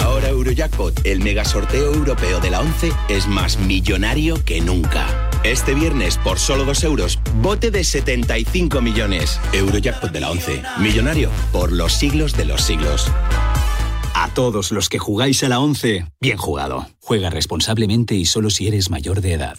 Ahora Eurojackpot, el mega sorteo europeo de la 11, es más millonario que nunca. Este viernes, por solo 2 euros, bote de 75 millones. Eurojackpot de la 11, millonario por los siglos de los siglos. A todos los que jugáis a la 11, bien jugado. Juega responsablemente y solo si eres mayor de edad.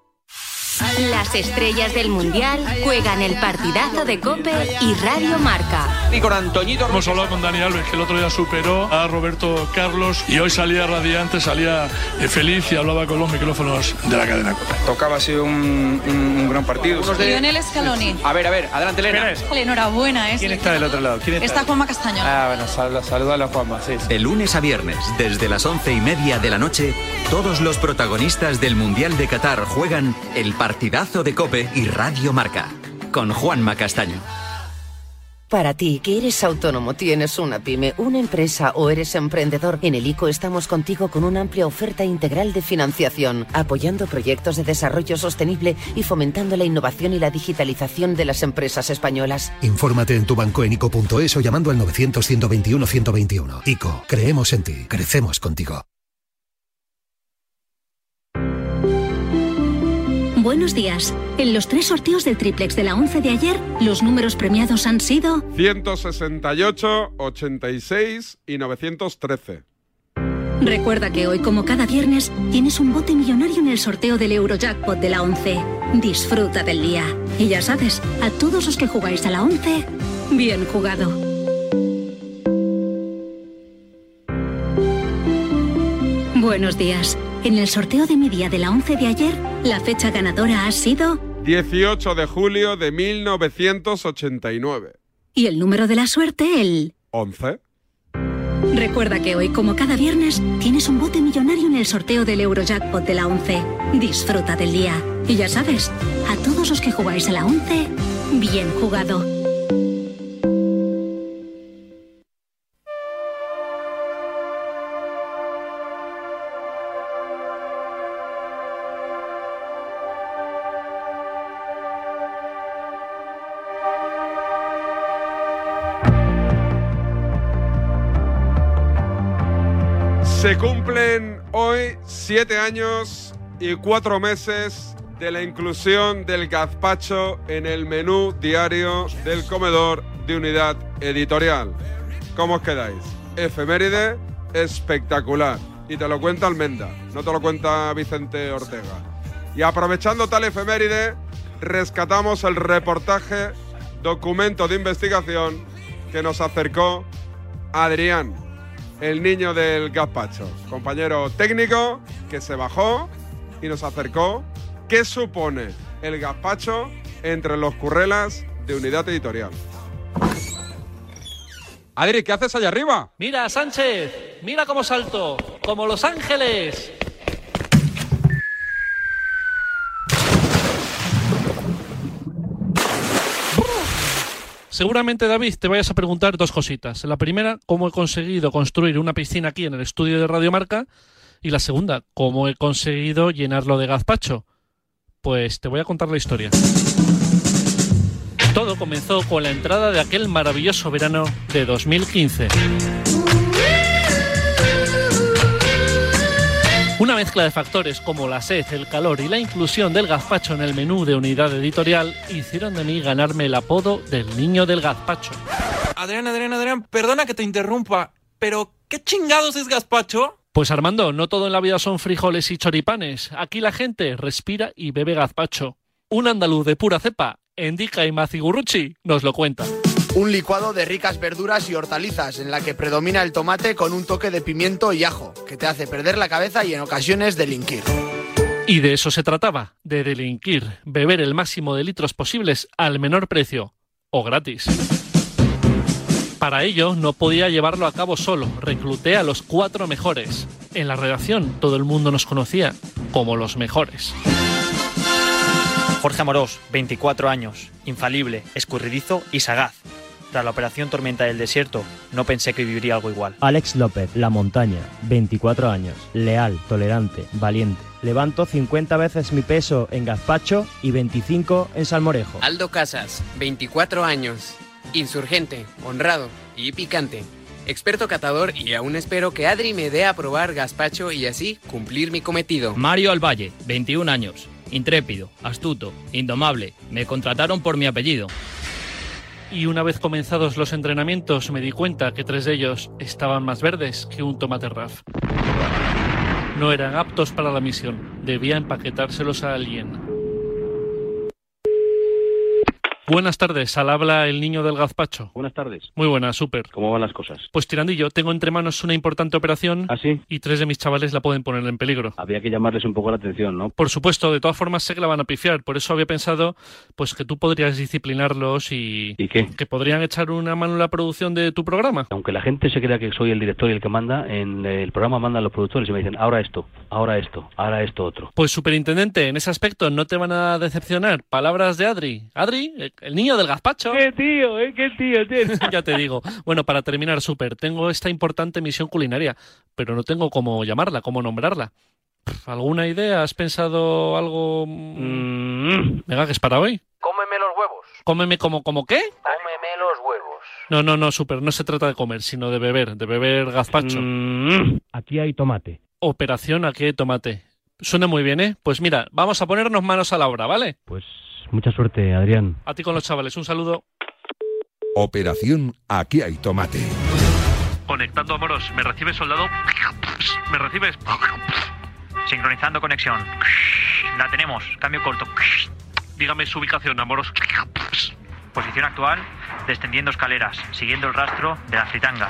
Las estrellas del Mundial juegan el partidazo de Cope y Radio Marca. Y con Antoñito. Hemos hablado con Dani Alves, que el otro día superó a Roberto Carlos y hoy salía radiante, salía eh, feliz y hablaba con los micrófonos de la cadena Cope. Tocaba, ha sido un, un- un gran partido. Lionel Scaloni. A ver, a ver, adelante, Elena. Enhorabuena, ¿eh? ¿Quién está del otro lado? ¿Quién Está Juanma Castaño. Ah, bueno, sal, saluda a la Juanma, sí. sí. De lunes a viernes, desde las once y media de la noche, todos los protagonistas del Mundial de Qatar juegan el partidazo de Cope y Radio Marca, con Juanma Castaño. Para ti, que eres autónomo, tienes una pyme, una empresa o eres emprendedor, en el ICO estamos contigo con una amplia oferta integral de financiación, apoyando proyectos de desarrollo sostenible y fomentando la innovación y la digitalización de las empresas españolas. Infórmate en tu banco en ICO.es o llamando al 900-121-121. ICO, creemos en ti, crecemos contigo. Buenos días. En los tres sorteos del triplex de la 11 de ayer, los números premiados han sido 168, 86 y 913. Recuerda que hoy, como cada viernes, tienes un bote millonario en el sorteo del Eurojackpot de la 11. Disfruta del día. Y ya sabes, a todos los que jugáis a la 11, bien jugado. Buenos días. En el sorteo de mi día de la 11 de ayer, la fecha ganadora ha sido 18 de julio de 1989. y el número de la suerte el 11. Recuerda que hoy, como cada viernes, tienes un bote millonario en el sorteo del Eurojackpot de la 11. Disfruta del día. Y ya sabes, a todos los que jugáis a la 11, bien jugado. Siete años y cuatro meses de la inclusión del gazpacho en el menú diario del comedor de unidad editorial. ¿Cómo os quedáis? Efeméride espectacular. Y te lo cuenta Almenda, no te lo cuenta Vicente Ortega. Y aprovechando tal efeméride, rescatamos el reportaje, documento de investigación que nos acercó Adrián, el niño del gazpacho, compañero técnico que se bajó y nos acercó qué supone el gazpacho entre los currelas de unidad editorial. Adri, ¿qué haces allá arriba? Mira, Sánchez, mira cómo salto, como Los Ángeles. Seguramente, David, te vayas a preguntar dos cositas. La primera, cómo he conseguido construir una piscina aquí en el estudio de Radio Marca. Y la segunda, cómo he conseguido llenarlo de gazpacho. Pues te voy a contar la historia. Todo comenzó con la entrada de aquel maravilloso verano de 2015. Mezcla de factores como la sed, el calor y la inclusión del gazpacho en el menú de unidad editorial hicieron de mí ganarme el apodo del niño del gazpacho. Adrián, Adrián, Adrián, perdona que te interrumpa, pero ¿qué chingados es gazpacho? Pues Armando, no todo en la vida son frijoles y choripanes. Aquí la gente respira y bebe gazpacho. Un andaluz de pura cepa, Endica y Macigurruchi, nos lo cuenta. Un licuado de ricas verduras y hortalizas en la que predomina el tomate con un toque de pimiento y ajo, que te hace perder la cabeza y en ocasiones delinquir. Y de eso se trataba, de delinquir, beber el máximo de litros posibles al menor precio, o gratis. Para ello no podía llevarlo a cabo solo, recluté a los cuatro mejores. En la redacción todo el mundo nos conocía como los mejores. Jorge Amorós, 24 años, infalible, escurridizo y sagaz. Tras la operación Tormenta del Desierto, no pensé que viviría algo igual. Alex López, La Montaña, 24 años, leal, tolerante, valiente. Levanto 50 veces mi peso en gazpacho y 25 en salmorejo. Aldo Casas, 24 años, insurgente, honrado y picante. Experto catador y aún espero que Adri me dé a probar gazpacho y así cumplir mi cometido. Mario Alvalle, 21 años, intrépido, astuto, indomable. Me contrataron por mi apellido. Y una vez comenzados los entrenamientos me di cuenta que tres de ellos estaban más verdes que un tomate raf. No eran aptos para la misión. Debía empaquetárselos a alguien. Buenas tardes, al habla el niño del gazpacho. Buenas tardes. Muy buenas, súper. ¿Cómo van las cosas? Pues tirandillo, tengo entre manos una importante operación. ¿Ah, sí? Y tres de mis chavales la pueden poner en peligro. Había que llamarles un poco la atención, ¿no? Por supuesto, de todas formas sé que la van a pifiar. Por eso había pensado pues que tú podrías disciplinarlos y... ¿Y qué? Que podrían echar una mano en la producción de tu programa. Aunque la gente se crea que soy el director y el que manda, en el programa mandan los productores y me dicen, ahora esto, ahora esto, ahora esto otro. Pues superintendente, en ese aspecto no te van a decepcionar. Palabras de Adri. Adri, el niño del gazpacho. ¿Qué tío? ¿Eh? ¿Qué tío? tío? ya te digo. Bueno, para terminar, súper, tengo esta importante misión culinaria, pero no tengo cómo llamarla, cómo nombrarla. ¿Alguna idea? ¿Has pensado algo? Mm. Venga, que es para hoy. Cómeme los huevos. ¿Cómeme como, como qué? Cómeme los huevos. No, no, no, súper, no se trata de comer, sino de beber, de beber gazpacho. Mm. Aquí hay tomate. Operación aquí hay tomate. Suena muy bien, ¿eh? Pues mira, vamos a ponernos manos a la obra, ¿vale? Pues mucha suerte, Adrián. A ti con los chavales, un saludo. Operación Aquí hay tomate. Conectando a Moros, ¿me recibes, soldado? ¿Me recibes? Sincronizando conexión. La tenemos. Cambio corto. Dígame su ubicación, Amoros. Posición actual, descendiendo escaleras, siguiendo el rastro de la fritanga.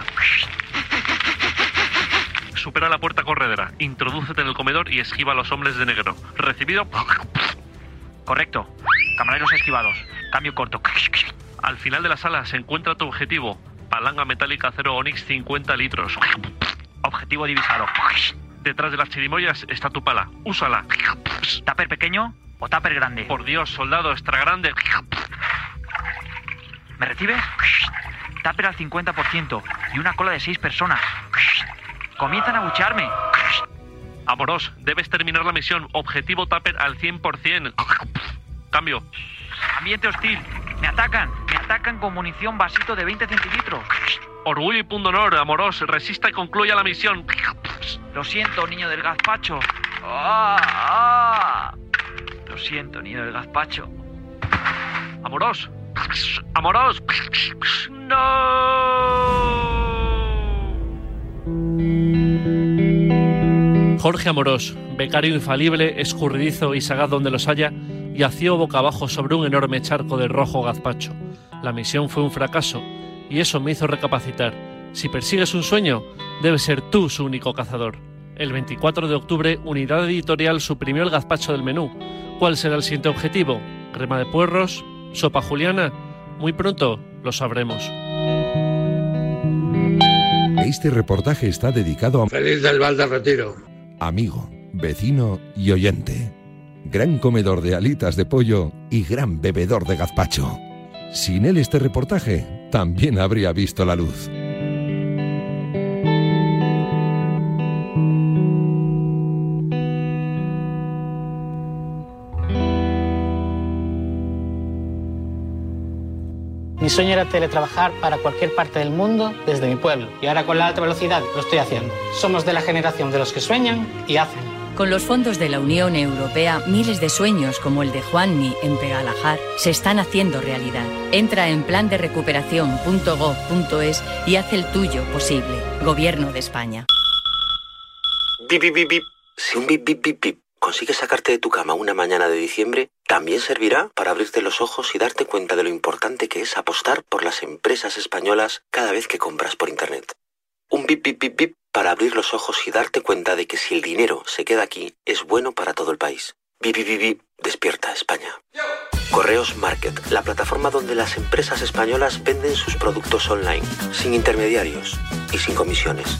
Supera la puerta corredera, introdúcete en el comedor y esquiva a los hombres de negro. ¿Recibido? Correcto. Camareros esquivados. Cambio corto. Al final de la sala se encuentra tu objetivo. Palanga metálica acero Onix 50 litros. Objetivo divisado. Detrás de las chirimoyas está tu pala. Úsala. ¿Tupper pequeño o tupper grande? Por Dios, soldado extra grande. ¿Me recibes? Tupper al 50% y una cola de seis personas. Comienzan a buchearme. Amoros, debes terminar la misión. Objetivo Tupper al 100%. Cambio. Ambiente hostil. Me atacan. Me atacan con munición vasito de 20 centilitros. Orgullo y punto honor, Amoros. Resista y concluya la misión. Lo siento, niño del gazpacho. Ah, ah. Lo siento, niño del gazpacho. Amoros. Amoros. No. Jorge Amorós, becario infalible, escurridizo y sagaz donde los haya, yació boca abajo sobre un enorme charco de rojo gazpacho. La misión fue un fracaso, y eso me hizo recapacitar. Si persigues un sueño, debes ser tú su único cazador. El 24 de octubre, Unidad Editorial suprimió el gazpacho del menú. ¿Cuál será el siguiente objetivo? ¿Crema de puerros? ¿Sopa juliana? Muy pronto lo sabremos. Este reportaje está dedicado a... Feliz del Val del Retiro. Amigo, vecino y oyente. Gran comedor de alitas de pollo y gran bebedor de gazpacho. Sin él este reportaje también habría visto la luz. Sueño era teletrabajar para cualquier parte del mundo desde mi pueblo y ahora con la alta velocidad lo estoy haciendo. Somos de la generación de los que sueñan y hacen. Con los fondos de la Unión Europea, miles de sueños como el de Juanmi en Pegalajar se están haciendo realidad. Entra en plan de recuperación.gov.es y haz el tuyo posible. Gobierno de España. Bip, bip, bip, bip. Si un bip, bip, bip, bip consigues sacarte de tu cama una mañana de diciembre, también servirá para abrirte los ojos y darte cuenta de lo importante que es apostar por las empresas españolas cada vez que compras por Internet. Un bip, bip, bip, bip para abrir los ojos y darte cuenta de que si el dinero se queda aquí, es bueno para todo el país. Bip, bip, bip, bip. Despierta España. Correos Market, la plataforma donde las empresas españolas venden sus productos online, sin intermediarios y sin comisiones.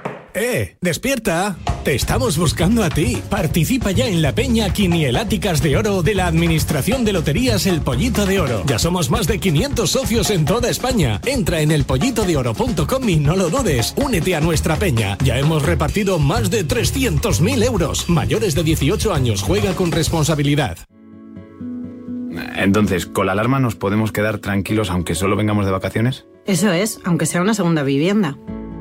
¡Eh! ¡Despierta! Te estamos buscando a ti. Participa ya en la Peña Quinieláticas de Oro de la Administración de Loterías El Pollito de Oro. Ya somos más de 500 socios en toda España. Entra en elpollitodeoro.com y no lo dudes. Únete a nuestra peña. Ya hemos repartido más de 300.000 euros. Mayores de 18 años, juega con responsabilidad. Entonces, ¿con la alarma nos podemos quedar tranquilos aunque solo vengamos de vacaciones? Eso es, aunque sea una segunda vivienda.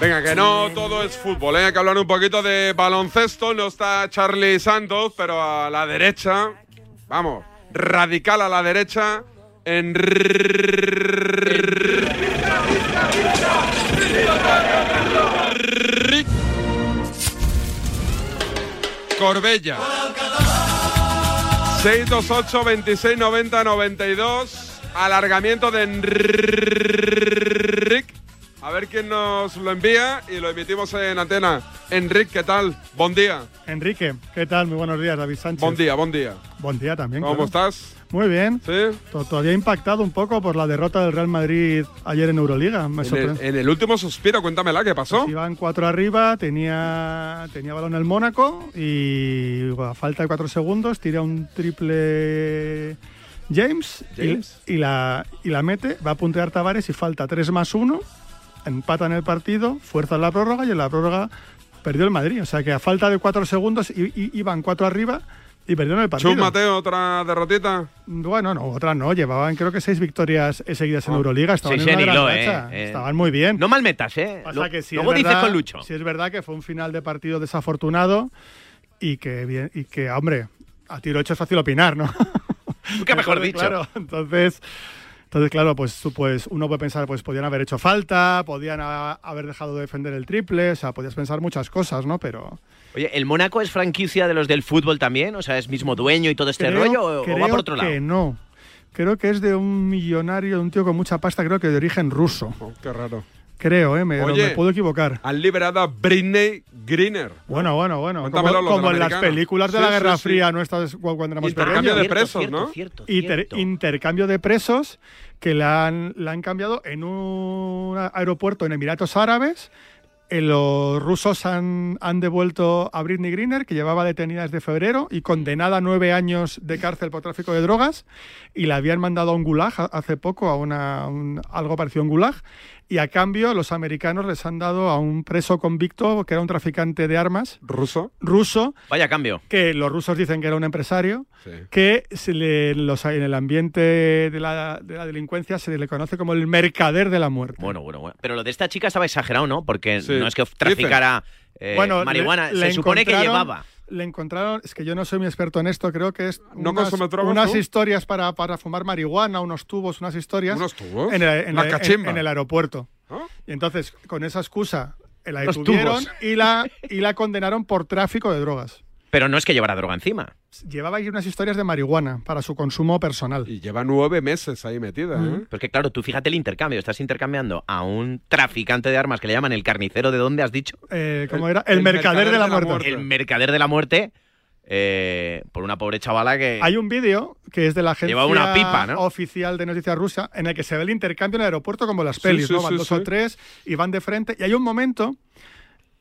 Venga, que no todo es fútbol, ¿eh? hay que hablar un poquito de baloncesto. No está Charlie Santos, pero a la derecha, vamos, radical a la derecha, en Corbella. 628 26 90 92. Alargamiento de Enric. A ver quién nos lo envía y lo emitimos en antena. Enrique, ¿qué tal? Buen día. Enrique, ¿qué tal? Muy buenos días, David Sánchez. Buen día, buen día. Buen día también. ¿Cómo claro. estás? Muy bien. Sí. To- Todavía impactado un poco por la derrota del Real Madrid ayer en Euroliga. Me En el, en el último suspiro, cuéntamela, ¿qué pasó? Pues iban cuatro arriba, tenía, tenía balón el Mónaco y bueno, a falta de cuatro segundos tira un triple James, y- James. Y, la, y la mete, va a puntear Tavares y falta 3 más 1, empatan el partido, fuerza en la prórroga y en la prórroga perdió el Madrid. O sea que a falta de cuatro segundos i- i- iban cuatro arriba y perdieron el partido. Chus Mateo, otra derrotita. Bueno, no, otra no. Llevaban creo que seis victorias seguidas en Euroliga. Estaban Sí, en una gran lo, eh, eh. Estaban muy bien. No mal metas, ¿eh? Pasa Lo- que sí luego es dices verdad, con Lucho. sí es verdad que fue un final de partido desafortunado y que, y que hombre, a tiro hecho es fácil opinar, ¿no? Nunca mejor dicho. Claro, entonces, entonces claro, pues, pues uno puede pensar, pues podían haber hecho falta, podían ha- haber dejado de defender el triple, o sea, podías pensar muchas cosas, ¿no? Pero Oye, ¿el Mónaco es franquicia de los del fútbol también? O sea, ¿es mismo dueño y todo este creo, rollo? ¿O, o creo va por otro lado? que no. Creo que es de un millonario, de un tío con mucha pasta, creo que de origen ruso. Oh, qué raro. Creo, ¿eh? Me, Oye, me puedo equivocar. Han liberado a Britney Greener. Bueno, bueno, bueno. Como, Cuéntamelo, los como en las películas de Sí, la Guerra sí. Fría nuestras cu- cuando éramos Intercambio pequeños. de presos, ¿no? Inter- intercambio de presos que la han, la han cambiado en un aeropuerto en Emiratos Árabes. Eh, los rusos han, han devuelto a Britney Greener, que llevaba detenida desde febrero y condenada a nueve años de cárcel por tráfico de drogas, y la habían mandado a un gulag hace poco, a una, un- algo parecido a un gulag, y a cambio los americanos les han dado a un preso convicto que era un traficante de armas. ¿Ruso? Ruso, Vaya cambio. que los rusos dicen que era un empresario, Sí. que se le- en los- en el ambiente de la, de la delincuencia se le conoce como el mercader de la muerte. Bueno, bueno, bueno. Pero lo de esta chica estaba exagerado, ¿no? Porque Sí. no es que traficara eh, Bueno, marihuana. le- le Se supone que llevaba. Le encontraron, es que yo no soy muy experto en esto, creo que es ¿No unas, historias para, para fumar marihuana, unos tubos, unas historias. ¿Unos tubos? En el, en La el- cachimba. en- en el aeropuerto. ¿Ah? Y entonces, con esa excusa, eh, la Los detuvieron tubos. y la, y la condenaron por tráfico de drogas. Pero no es que llevara droga encima. Llevaba ahí unas historias de marihuana para su consumo personal. Y lleva nueve meses ahí metida, ¿eh? Porque claro, tú fíjate el intercambio. Estás intercambiando a un traficante de armas que le llaman el carnicero de dónde has dicho. Eh, ¿Cómo era? El, mercader, de la, muerte. El mercader de la muerte eh, por una pobre chavala que... Hay un vídeo que es de la agencia Lleva una pipa, ¿no? oficial de noticias rusa en el que se ve el intercambio en el aeropuerto como las Sí, pelis, sí, ¿no? Van sí, dos sí. o tres y van de frente. Y hay un momento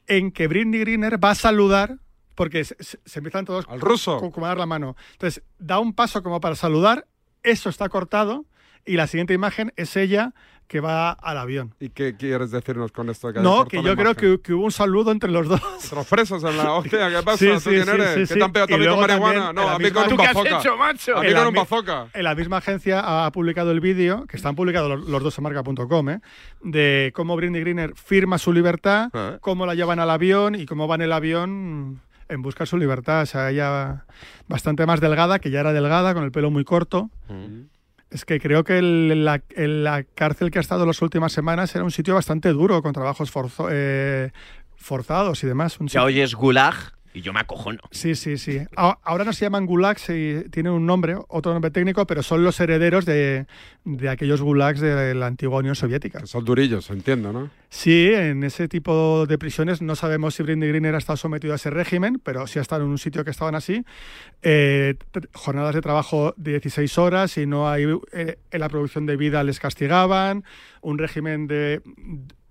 en que Britney Greener va a saludar porque se, se- empiezan todos Al ruso. con- a dar la mano. Entonces, da un paso como para saludar, eso está cortado y la siguiente imagen es ella que va al avión. ¿Y qué quieres decirnos con esto? Que No, que yo creo que, que hubo un saludo entre los dos. Los presos en la hostia, ¿qué pasa? Sí, ¿Tú sí, quién eres? sí, ¿Qué han pegado a mí con marihuana? No, a mí con un ¿Tú qué has bazooka. hecho, macho? A mí con un bazooka. En la misma agencia ha publicado el vídeo, que están publicados los, los dos en marca.com, ¿eh? de cómo Britney Greener firma su libertad, Ah. cómo la llevan al avión y cómo va en el avión en busca de su libertad. O sea, ella bastante más delgada, que ya era delgada, con el pelo muy corto. Mm. Es que creo que el- la, el- la cárcel que ha estado las últimas semanas era un sitio bastante duro, con trabajos forzo- eh, forzados y demás. Un Ya sitio- oyes gulag y yo me acojono. Sí, sí, sí. Ahora no se llaman gulags, sí, tienen un nombre, otro nombre técnico, pero son los herederos de, de aquellos gulags de la antigua Unión Soviética. Son durillos, entiendo, ¿no? Sí, en ese tipo de prisiones no sabemos si Britney Greener ha estado sometido a ese régimen, pero sí ha estado en un sitio que estaban así. Eh, jornadas de trabajo de 16 horas y no hay eh, en la producción de vida les castigaban, un régimen de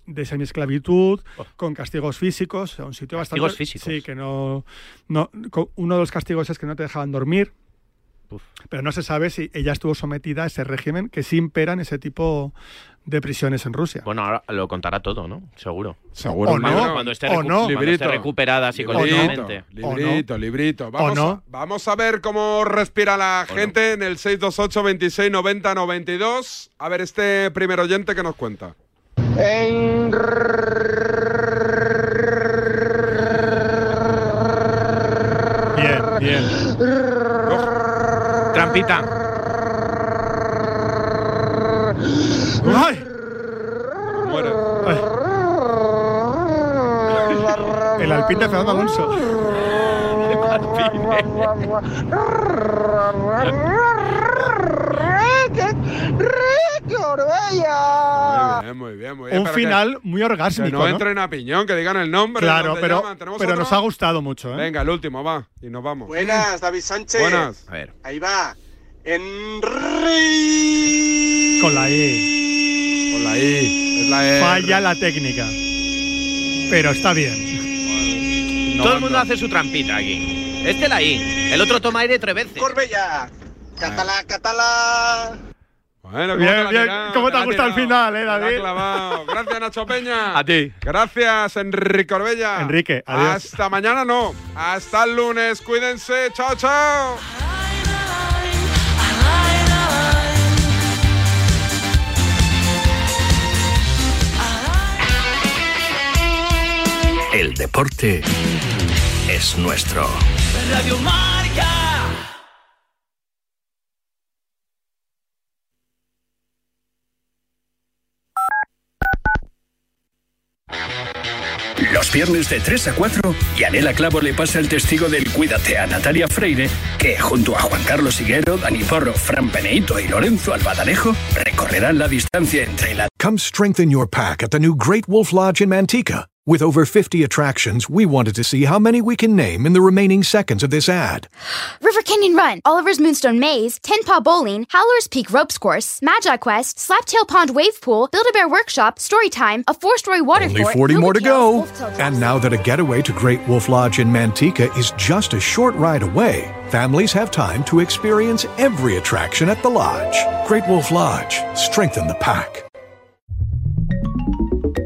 de semiesclavitud, con castigos físicos, o sea, un sitio Oh. Castigos bastante... físicos. Sí, que no, no... Uno de los castigos es que no te dejaban dormir, pero no se sabe si ella estuvo sometida a ese régimen que sí impera en ese tipo de prisiones en Rusia. Bueno, ahora lo contará todo, ¿no? Seguro. Seguro. O no, Cuando, esté, o recu- no. cuando esté Librito. recuperada psicológicamente. Librito, librito, librito. Vamos, no. a, vamos a ver cómo respira la gente en el 628 26 90 92. A ver este primer oyente que nos cuenta. En Bien, bien. Trampita. ¡Ay! Muere. El alpín de Fernando Alonso. Muy bien, muy bien, muy bien. Un Pero que- final muy Que, orgásmico. no ¿no? entren a piñón, que digan el nombre. Claro, pero, llaman. ¿Tenemos pero otro? nos ha gustado mucho. ¿eh? Venga, el último, va. Y nos vamos. Buenas, David Sánchez. Buenas. A ver. Ahí va. Enrique. Con la E. Con la I. Es la E. Falla la técnica. Pero está bien. Todo el mundo hace su trampita aquí. Este la I. El otro toma aire tres veces. Corbella. Catalá, catalá. Bueno, ¿cómo Bien, te bien. tirado? ¿Cómo te ha gustado el final, eh, David? clavado. Gracias, Nacho Peña. A ti. Gracias, Enrique Orbella. Enrique, adiós. Hasta mañana no. Hasta el lunes. Cuídense. Chao, chao. El deporte es nuestro. Radio Marca. Los viernes de 3 a 4, Yanela Clavo le pasa el testigo del Cuídate a Natalia Freire, que junto a Juan Carlos Higuero, Dani Porro, Fran Peneito y Lorenzo Albadalejo recorrerán la distancia entre la Come strengthen your pack at the new Great Wolf Lodge in Manteca. With over 50 attractions, we wanted to see how many we can name in the remaining seconds of this ad. River Canyon Run, Oliver's Moonstone Maze, Ten Paw Bowling, Howler's Peak Ropes Course, Magi Quest, Slaptail Pond Wave Pool, Build-A-Bear Workshop, Storytime, a four-story water Only fort, 40 more to go. And now that a getaway to Great Wolf Lodge in Manteca is just a short ride away, families have time to experience every attraction at the lodge. Great Wolf Lodge, strengthen the pack.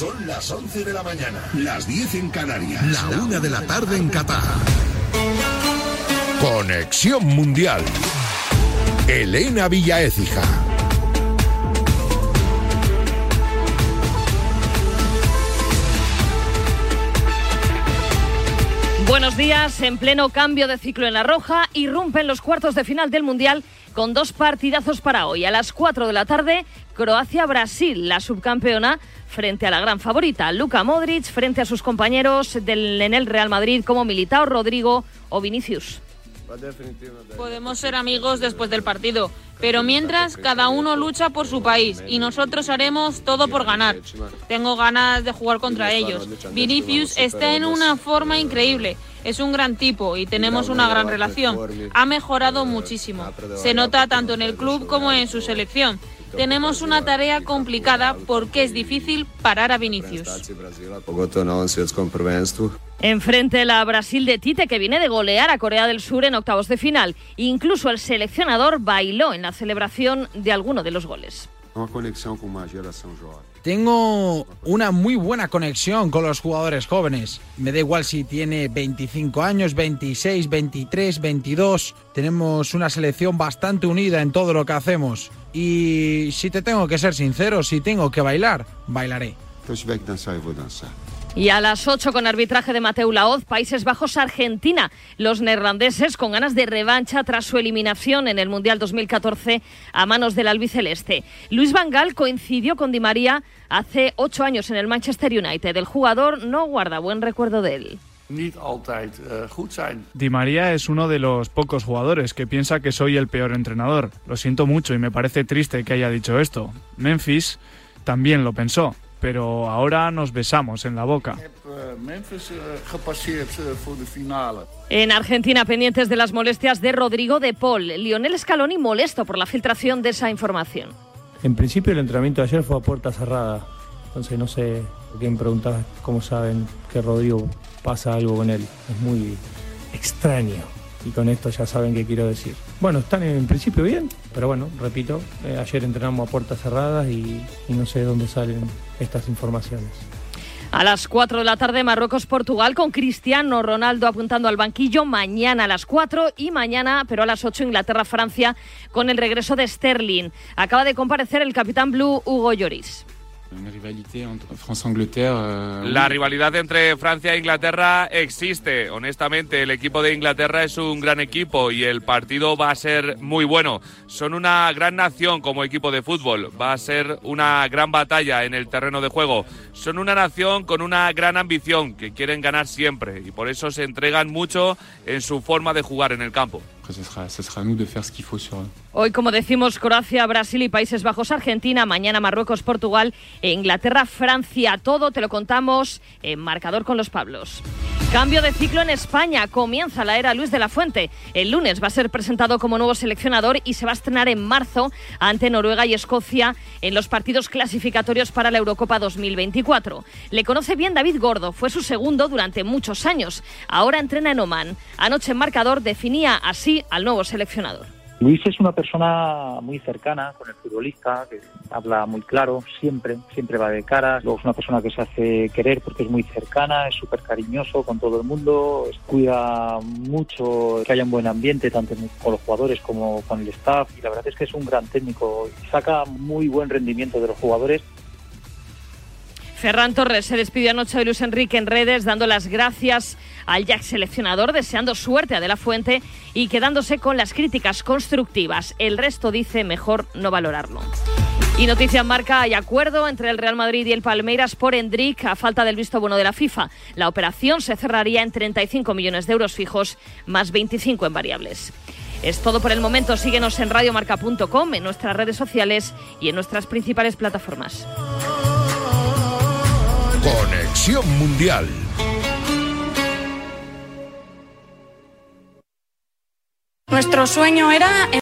Son las 11 de la mañana, las 10 en Canarias, la 1 de la tarde en Qatar. Conexión Mundial. Elena Villaécija. Buenos días, en pleno cambio de ciclo en la Roja, irrumpen los cuartos de final del Mundial con dos partidazos para hoy. A las 4 de la tarde, Croacia-Brasil, la subcampeona, frente a la gran favorita, Luka Modric, frente a sus compañeros del, en el Real Madrid como Militao, Rodrigo o Vinicius. Podemos ser amigos después del partido, pero mientras cada uno lucha por su país y nosotros haremos todo por ganar. Tengo ganas de jugar contra ellos. Vinicius está en una forma increíble. Es un gran tipo y tenemos una gran relación. Ha mejorado muchísimo. Se nota tanto en el club como en su selección. Tenemos una tarea complicada porque es difícil parar a Vinicius. Enfrente la Brasil de Tite, que viene de golear a Corea del Sur en octavos de final. Incluso el seleccionador bailó en la celebración de alguno de los goles. Tengo una muy buena conexión con los jugadores jóvenes. Me da igual si tiene 25 años, 26, 23, 22. Tenemos una selección bastante unida en todo lo que hacemos. Y si te tengo que ser sincero, si tengo que bailar, bailaré. Y a las 8 con arbitraje de Mateu Laoz, Países Bajos-Argentina. Los neerlandeses con ganas de revancha tras su eliminación en el Mundial 2014 a manos del albiceleste. Luis Van Gaal coincidió con Di María hace ocho años en el Manchester United. El jugador no guarda buen recuerdo de él. Di María es uno de los pocos jugadores que piensa que soy el peor entrenador. Lo siento mucho y me parece triste que haya dicho esto. Memphis también lo pensó, pero ahora nos besamos en la boca. En Argentina, pendientes de las molestias de Rodrigo de Paul, Lionel Scaloni molesto por la filtración de esa información. En principio el entrenamiento de ayer fue a puerta cerrada, entonces no sé, quién preguntaba cómo saben que Rodrigo pasa algo con él. Es muy extraño. Y con esto ya saben qué quiero decir. Bueno, están en principio bien, pero bueno, repito, eh, ayer entrenamos a puertas cerradas y, no sé de dónde salen estas informaciones. A las 4 de la tarde, Marruecos-Portugal, con Cristiano Ronaldo apuntando al banquillo. Mañana a las 4 y mañana, pero a las 8, Inglaterra-Francia, con el regreso de Sterling. Acaba de comparecer el capitán blue Hugo Lloris. La rivalidad entre Francia e Inglaterra existe. Honestamente, el equipo de Inglaterra es un gran equipo y el partido va a ser muy bueno. Son una gran nación como equipo de fútbol. Va a ser una gran batalla en el terreno de juego. Son una nación con una gran ambición que quieren ganar siempre y por eso se entregan mucho en su forma de jugar en el campo. Ce sera, de faire ce qu'il faut eux. Hoy, como decimos, Croacia, Brasil y Países Bajos, Argentina. Mañana Marruecos, Portugal e Inglaterra, Francia. Todo te lo contamos en Marcador con los Pablos. Cambio de ciclo en España. Comienza la era Luis de la Fuente. El lunes va a ser presentado como nuevo seleccionador y se va a estrenar en marzo ante Noruega y Escocia en los partidos clasificatorios para la Eurocopa 2024. Le conoce bien David Gordo. Fue su segundo durante muchos años. Ahora entrena en Oman. Anoche en Marcador definía al nuevo seleccionador. Luis es una persona muy cercana con el futbolista, que habla muy claro, siempre, siempre va de cara. Luego es una persona que se hace querer porque es muy cercana, es súper cariñoso con todo el mundo, cuida mucho que haya un buen ambiente, tanto con los jugadores como con el staff. Y la verdad es que es un gran técnico y saca muy buen rendimiento de los jugadores. Ferran Torres se despidió anoche de Luis Enrique en redes, dando las gracias al Jack seleccionador, deseando suerte a De La Fuente y quedándose con las críticas constructivas. El resto dice mejor no valorarlo. Y noticia marca, hay acuerdo entre el Real Madrid y el Palmeiras por Endrick a falta del visto bueno de la FIFA. La operación se cerraría en 35 millones de euros fijos más 25 en variables. Es todo por el momento. Síguenos en radiomarca.com, en nuestras redes sociales y en nuestras principales plataformas. Conexión Mundial. Nuestro sueño era